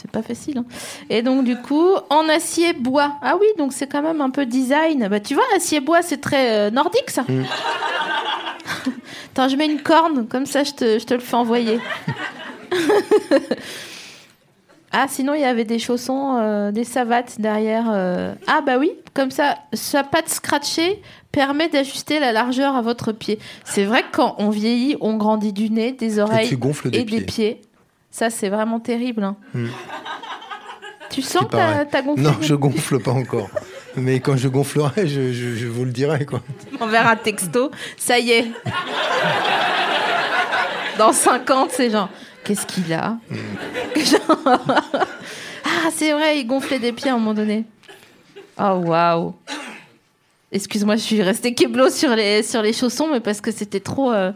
C'est pas facile. hein. Et donc, du coup, en acier bois. Ah oui, donc c'est quand même un peu design. Bah, tu vois, acier bois, c'est très euh, nordique, ça. Mm. [LAUGHS] Attends, je mets une corne, comme ça, je te, je te le fais envoyer. [LAUGHS] Ah, sinon, il y avait des chaussons, euh, des savates derrière. euh. Ah, bah oui, comme ça, sa patte scratchée permet d'ajuster la largeur à votre pied. C'est vrai que quand on vieillit, on grandit du nez, des oreilles tu gonfles des et des pieds. Ça, c'est vraiment terrible. hein. Hmm. Tu sens que t'as gonflé Non, je gonfle pas encore. Mais quand je gonflerai, je, je, je vous le dirai, quoi. [LAUGHS] envers un texto. Ça y est. Dans 50, c'est genre, qu'est-ce qu'il a Genre- [LAUGHS] Ah, c'est vrai, il gonflait des pieds à un moment donné. Oh, waouh. Excuse-moi, je suis restée keblo sur les, sur les chaussons, mais parce que c'était trop. euh,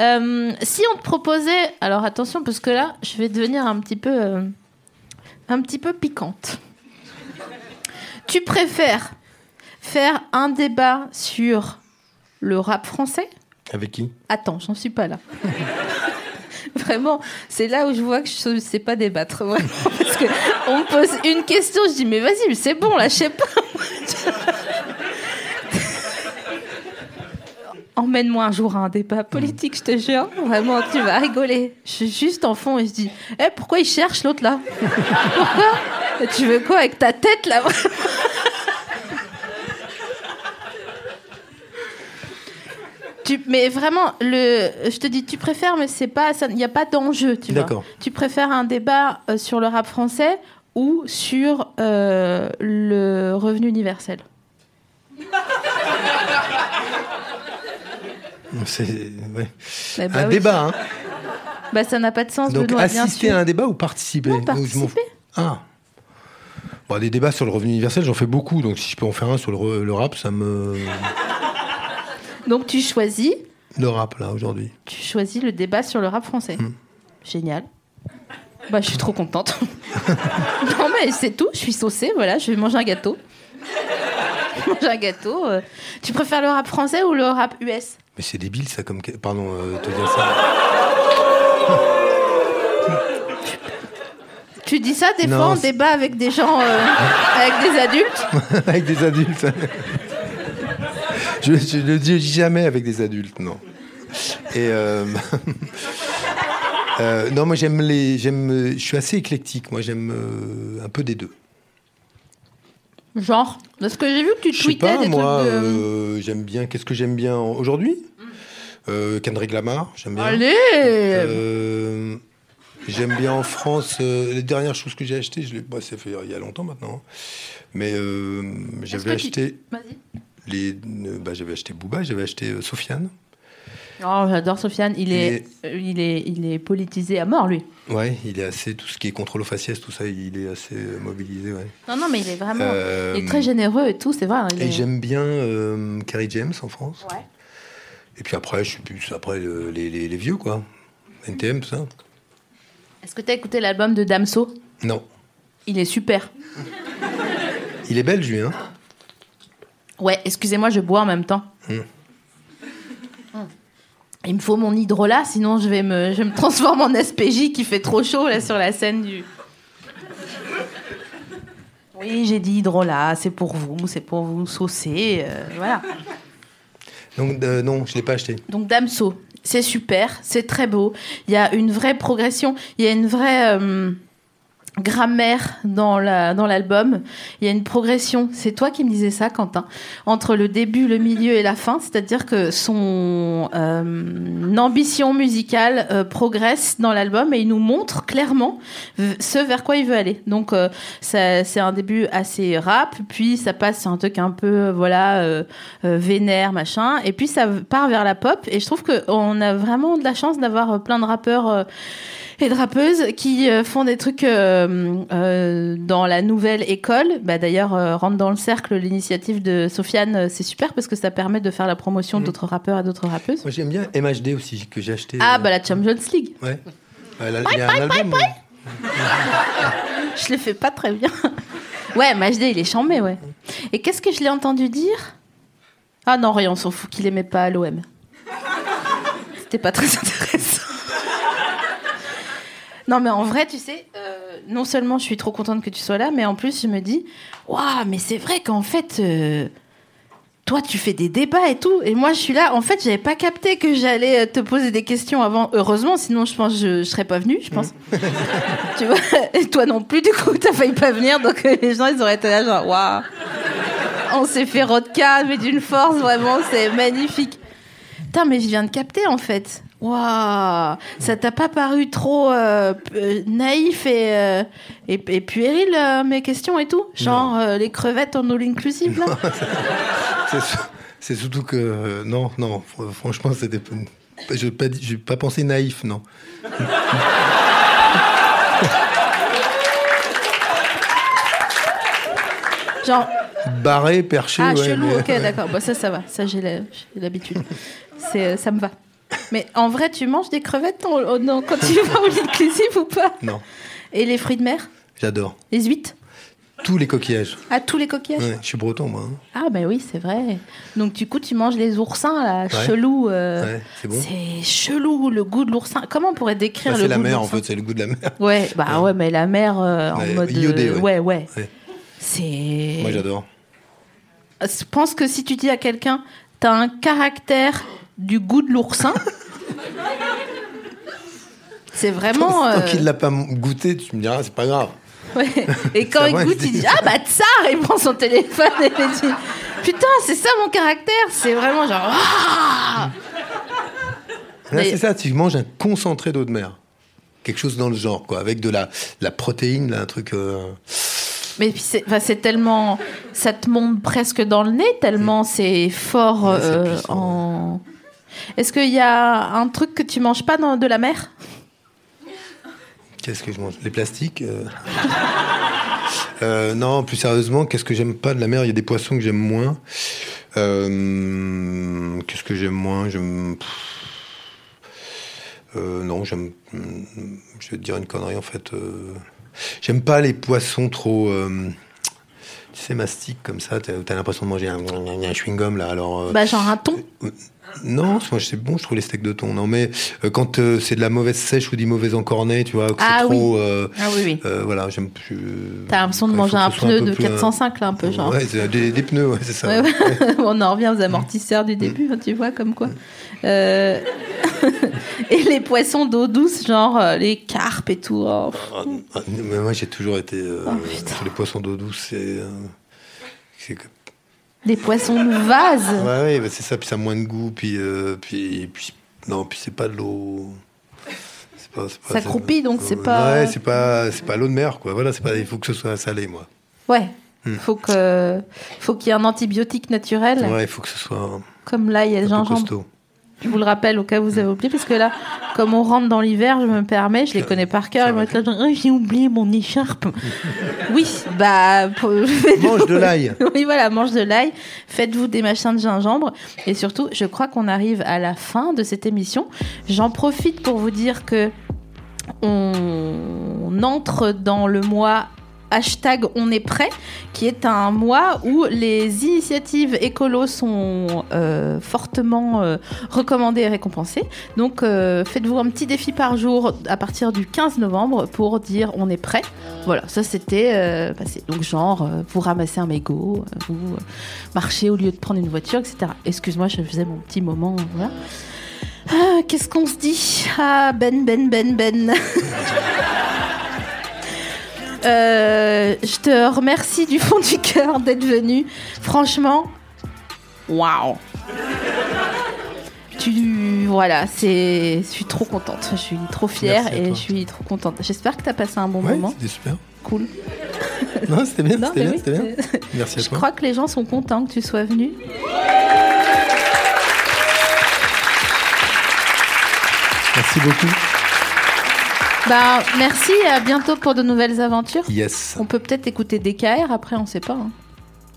euh, si on te proposait. Alors attention, parce que là, je vais devenir un petit peu. euh, un petit peu piquante. Tu préfères faire un débat sur le rap français? Avec qui? Attends, j'en suis pas là. [LAUGHS] Vraiment, c'est là où je vois que je ne sais pas débattre. Vraiment, parce que on me pose une question, je dis mais vas-y, mais c'est bon là, je sais pas. [LAUGHS] Emmène-moi un jour à un débat politique, je te jure. Vraiment, tu vas rigoler. Je suis juste en fond et je dis, eh, pourquoi il cherche l'autre là? Pourquoi? Tu veux quoi avec ta tête là? Tu, mais vraiment, le, je te dis, tu préfères, mais c'est pas, il n'y a pas d'enjeu, tu vois. Tu préfères un débat euh, sur le rap français ou sur euh, le revenu universel? C'est ouais. Eh bah un oui. débat, hein. Bah ça n'a pas de sens, Donc Benoît, assister à un débat ou participer? Non, participer. Ah. Bon, des débats sur le revenu universel, j'en fais beaucoup. Donc si je peux en faire un sur le rap, ça me. [LAUGHS] Donc tu choisis, Le rap, là, aujourd'hui. tu choisis le débat sur le rap français. Hmm. Génial. Bah je suis trop contente. [LAUGHS] non mais c'est tout, je suis saucée, voilà, je vais manger un gâteau. [LAUGHS] manger un gâteau. euh. Tu préfères le rap français ou le rap US Mais c'est débile, ça, comme. Pardon, euh, te dire ça. Tu dis ça des Non, fois en c'est- débat avec des gens, euh, [LAUGHS] avec des adultes [LAUGHS] avec des adultes. je, je ne dis jamais avec des adultes, non. Et euh, [LAUGHS] euh, non, moi j'aime les, j'aime, je suis assez éclectique. Moi j'aime euh, un peu des deux. Genre Parce que j'ai vu que tu tweetais pas, des moi, trucs de... euh, j'aime bien. Qu'est-ce que j'aime bien en- aujourd'hui? Euh, Kendrick Lamar, j'aime bien. Allez Euh, J'aime bien en France. les dernières choses que j'ai achetées, je l'ai, bah, ça fait il y a longtemps maintenant. Mais euh, j'avais tu- acheté les, bah, j'avais acheté Booba, j'avais acheté Sofiane. Oh, j'adore Sofiane. Il est, euh, il est, il est politisé à mort, lui. Ouais, il est assez tout ce qui est contrôle aux faciès, tout ça, il est assez euh, mobilisé. Ouais. Non, non, mais il est vraiment. Euh, Il est très généreux et tout, c'est vrai. il Et est- j'aime bien euh, Kerry James en France. Ouais. Et puis après, je suis plus après le- les, les- les vieux quoi, NTM tout ça. Est-ce que t'as écouté l'album de Damso? Non, Il est super. il est belge lui hein? Ouais, excusez-moi, je bois en même temps. Hmm. Il me faut mon hydrolat, sinon je vais me, je me transforme en SPJ qui fait trop chaud là sur la scène du. Oui, j'ai dit hydrolat, c'est pour vous, c'est pour vous saucer, euh, voilà. Donc, euh, non, je l'ai pas acheté. Donc Damso, c'est super, c'est très beau. Il y a une vraie progression, il y a une vraie euh, grammaire dans la dans l'album. Il y a une progression. C'est toi qui me disais ça, Quentin. Entre le début, le milieu et la fin, c'est-à-dire que son euh, ambition musicale euh, progresse dans l'album et il nous montre clairement ce vers quoi il veut aller. Donc euh, c'est un début assez rap, puis ça passe sur un truc un peu euh, voilà euh, euh, vénère machin, et puis ça part vers la pop. Et je trouve que on a vraiment de la chance d'avoir plein de rappeurs. [LAUGHS] et de rappeuses qui euh, font des trucs euh, euh, dans la nouvelle école. Bah, D'ailleurs, rentre dans le cercle l'initiative de Sofiane, c'est super parce que ça permet de faire la promotion d'autres rappeurs et d'autres rappeuses. Moi, j'aime bien MHD aussi, que j'ai acheté. Ah bah la Champions League. Ouais. Ouais, là, Il y a un album. euh, [LAUGHS] Je le fais pas très bien. Ouais, MHD, il est chambé, ouais. Et qu'est-ce que je l'ai entendu dire? Ah non, rien, on s'en fout qu'il aimait pas l'OM. C'était pas très [LAUGHS] intéressant. Non, mais en vrai, tu sais, euh, non seulement je suis trop contente que tu sois là, mais en plus, je me dis, waouh, mais c'est vrai qu'en fait, euh, toi, tu fais des débats et tout, et moi, je suis là. En fait, j'avais pas capté que j'allais euh, te poser des questions avant. Heureusement, sinon, je pense que je, je serais pas venue, je pense. [LAUGHS] tu vois, et toi non plus, du coup, t'as failli pas venir, donc euh, les gens, ils auraient été là, genre, waouh, on s'est fait rodka, mais d'une force, vraiment, c'est magnifique. Putain, mais je viens de capter en fait. Waouh Ça t'a pas paru trop euh, euh, naïf et, euh, et, et puéril euh, mes questions et tout? Genre les crevettes en all inclusive là? [LAUGHS] C'est su- C'est surtout que. non, non, fr- franchement, c'était. Je n'ai pas, pensé naïf, non. [LAUGHS] Genre, Barré, perché, ah ouais. chelou, mais- ok [LAUGHS] d'accord, bah, ça ça va, ça j'ai l'habitude. Ça me va. Mais en vrai, tu manges des crevettes en- non, quand tu [LAUGHS] vas au all inclusive ou pas Non, Et les fruits de mer j'adore. Les huîtres Tous les coquillages. Ah, tous les coquillages Ouais, je suis breton, moi. hein. Ah, ben oui, c'est vrai. Donc, du coup, tu manges les oursins, là, Ouais. chelou. euh, Ouais, c'est bon. C'est chelou, le goût de l'oursin. Comment on pourrait décrire Bah, le c'est la de mer, en l'oursin fait, c'est le goût de la mer. Ouais, bah ouais, mais la mer euh, en Ouais, mode. euh, iodé, ouais. ouais, ouais. Ouais. C'est. Moi, j'adore. Je pense que si tu dis à quelqu'un, t'as un caractère du goût de l'oursin. c'est vraiment. Tant euh, qu'il l'a pas goûté, tu me diras, c'est pas grave. Ouais. Et [LAUGHS] quand Ça il goûte, il dit Ah bah tsar Il prend son téléphone et il dit Putain, c'est ça mon caractère C'est vraiment genre Ah Là, c'est ça, tu manges un concentré d'eau de mer. Quelque chose dans le genre, quoi, avec de la, de la protéine, là, un truc. euh, Mais puis c'est enfin, c'est tellement. Ça te monte presque dans le nez, tellement c'est fort Ouais, euh, puissant, en. Est-ce qu'il y a un truc que tu manges pas dans de la mer? Qu'est-ce que je mange? Les plastiques euh. [LAUGHS] Euh, Non, plus sérieusement, qu'est-ce que j'aime pas de la mer? Il y a des poissons que j'aime moins. Euh, Qu'est-ce que j'aime moins? J'aime. non, j'aime. Je vais te dire une connerie en fait. J'aime pas les poissons trop. Tu sais, mastiques comme ça, t'as as, l'impression de manger un, un chewing-gum là. Alors, euh, Bah, genre un thon non, moi c'est bon, je trouve les steaks de thon. Non, mais euh, quand euh, c'est de la mauvaise sèche ou du mauvais encorné, tu vois, que Ah c'est oui. trop. euh, Ah oui, oui. voilà, j'aime plus. T'as l'impression de manger un pneu de plus, euh, 405 là, un peu, genre. Ouais, des, des pneus, ouais, c'est ça. Ouais, ouais. ouais. [LAUGHS] On en revient aux amortisseurs du début, hein, tu vois, comme quoi. [LAUGHS] Et les poissons d'eau douce, genre les carpes et tout. oh. Ah, ah, mais moi j'ai toujours été Oh, les poissons d'eau douce. C'est. Les poissons de vase. Ouais, ouais, bah, c'est ça, puis ça a moins de goût, puis. euh, puis, puis non, puis c'est pas de l'eau. pas- pas- Ça croupit, donc c'est pas- Ouais, c'est pas, c'est pas l'eau de mer, quoi. Voilà, c'est pas. Il faut que ce soit salé, moi. Ouais. Hmm. Faut que, faut qu'il y ait un antibiotique naturel, Ouais, il faut que ce soit comme l'ail et un le peu gingembre. Je vous le rappelle au cas où vous avez oublié, parce que là, comme on rentre dans l'hiver, je me permets, je les connais par cœur, ils vont être là, Ah, j'ai oublié mon écharpe. [LAUGHS] oui, bah, [LAUGHS] Mange de l'ail. oui, voilà, mange de l'ail, faites-vous des machins de gingembre, et surtout, je crois qu'on arrive à la fin de cette émission. J'en profite pour vous dire que on entre dans le mois hashtag On est prêt, qui est un mois où les initiatives écolos sont euh, fortement euh, recommandées et récompensées. Donc euh, faites-vous un petit défi par jour à partir du 15 novembre pour dire On est prêt. Voilà, ça c'était. Donc genre, vous ramassez un mégot, vous marchez au lieu de prendre une voiture, etc. Excuse-moi, je faisais mon petit moment. Ah, Qu'est-ce qu'on se dit? Ah, Ben, Ben, Ben, Ben. [LAUGHS] Euh, je te remercie du fond du cœur d'être venu. Franchement, waouh. Tu voilà, c'est, je suis trop contente. Je suis trop fière et je suis trop contente. J'espère que tu as passé un bon Ouais, moment. c'était super. Cool. [LAUGHS] Non, c'était bien, c'était bien, oui, bien. Merci à Je toi. crois que les gens sont contents que tu sois venu. Merci beaucoup. Bah, merci et à bientôt pour de nouvelles aventures. Yes. On peut peut-être écouter DKR après, on sait pas. hein.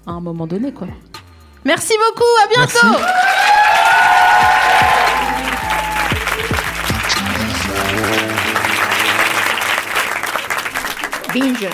À un moment donné, quoi. Merci beaucoup, à bientôt. Merci. Binge.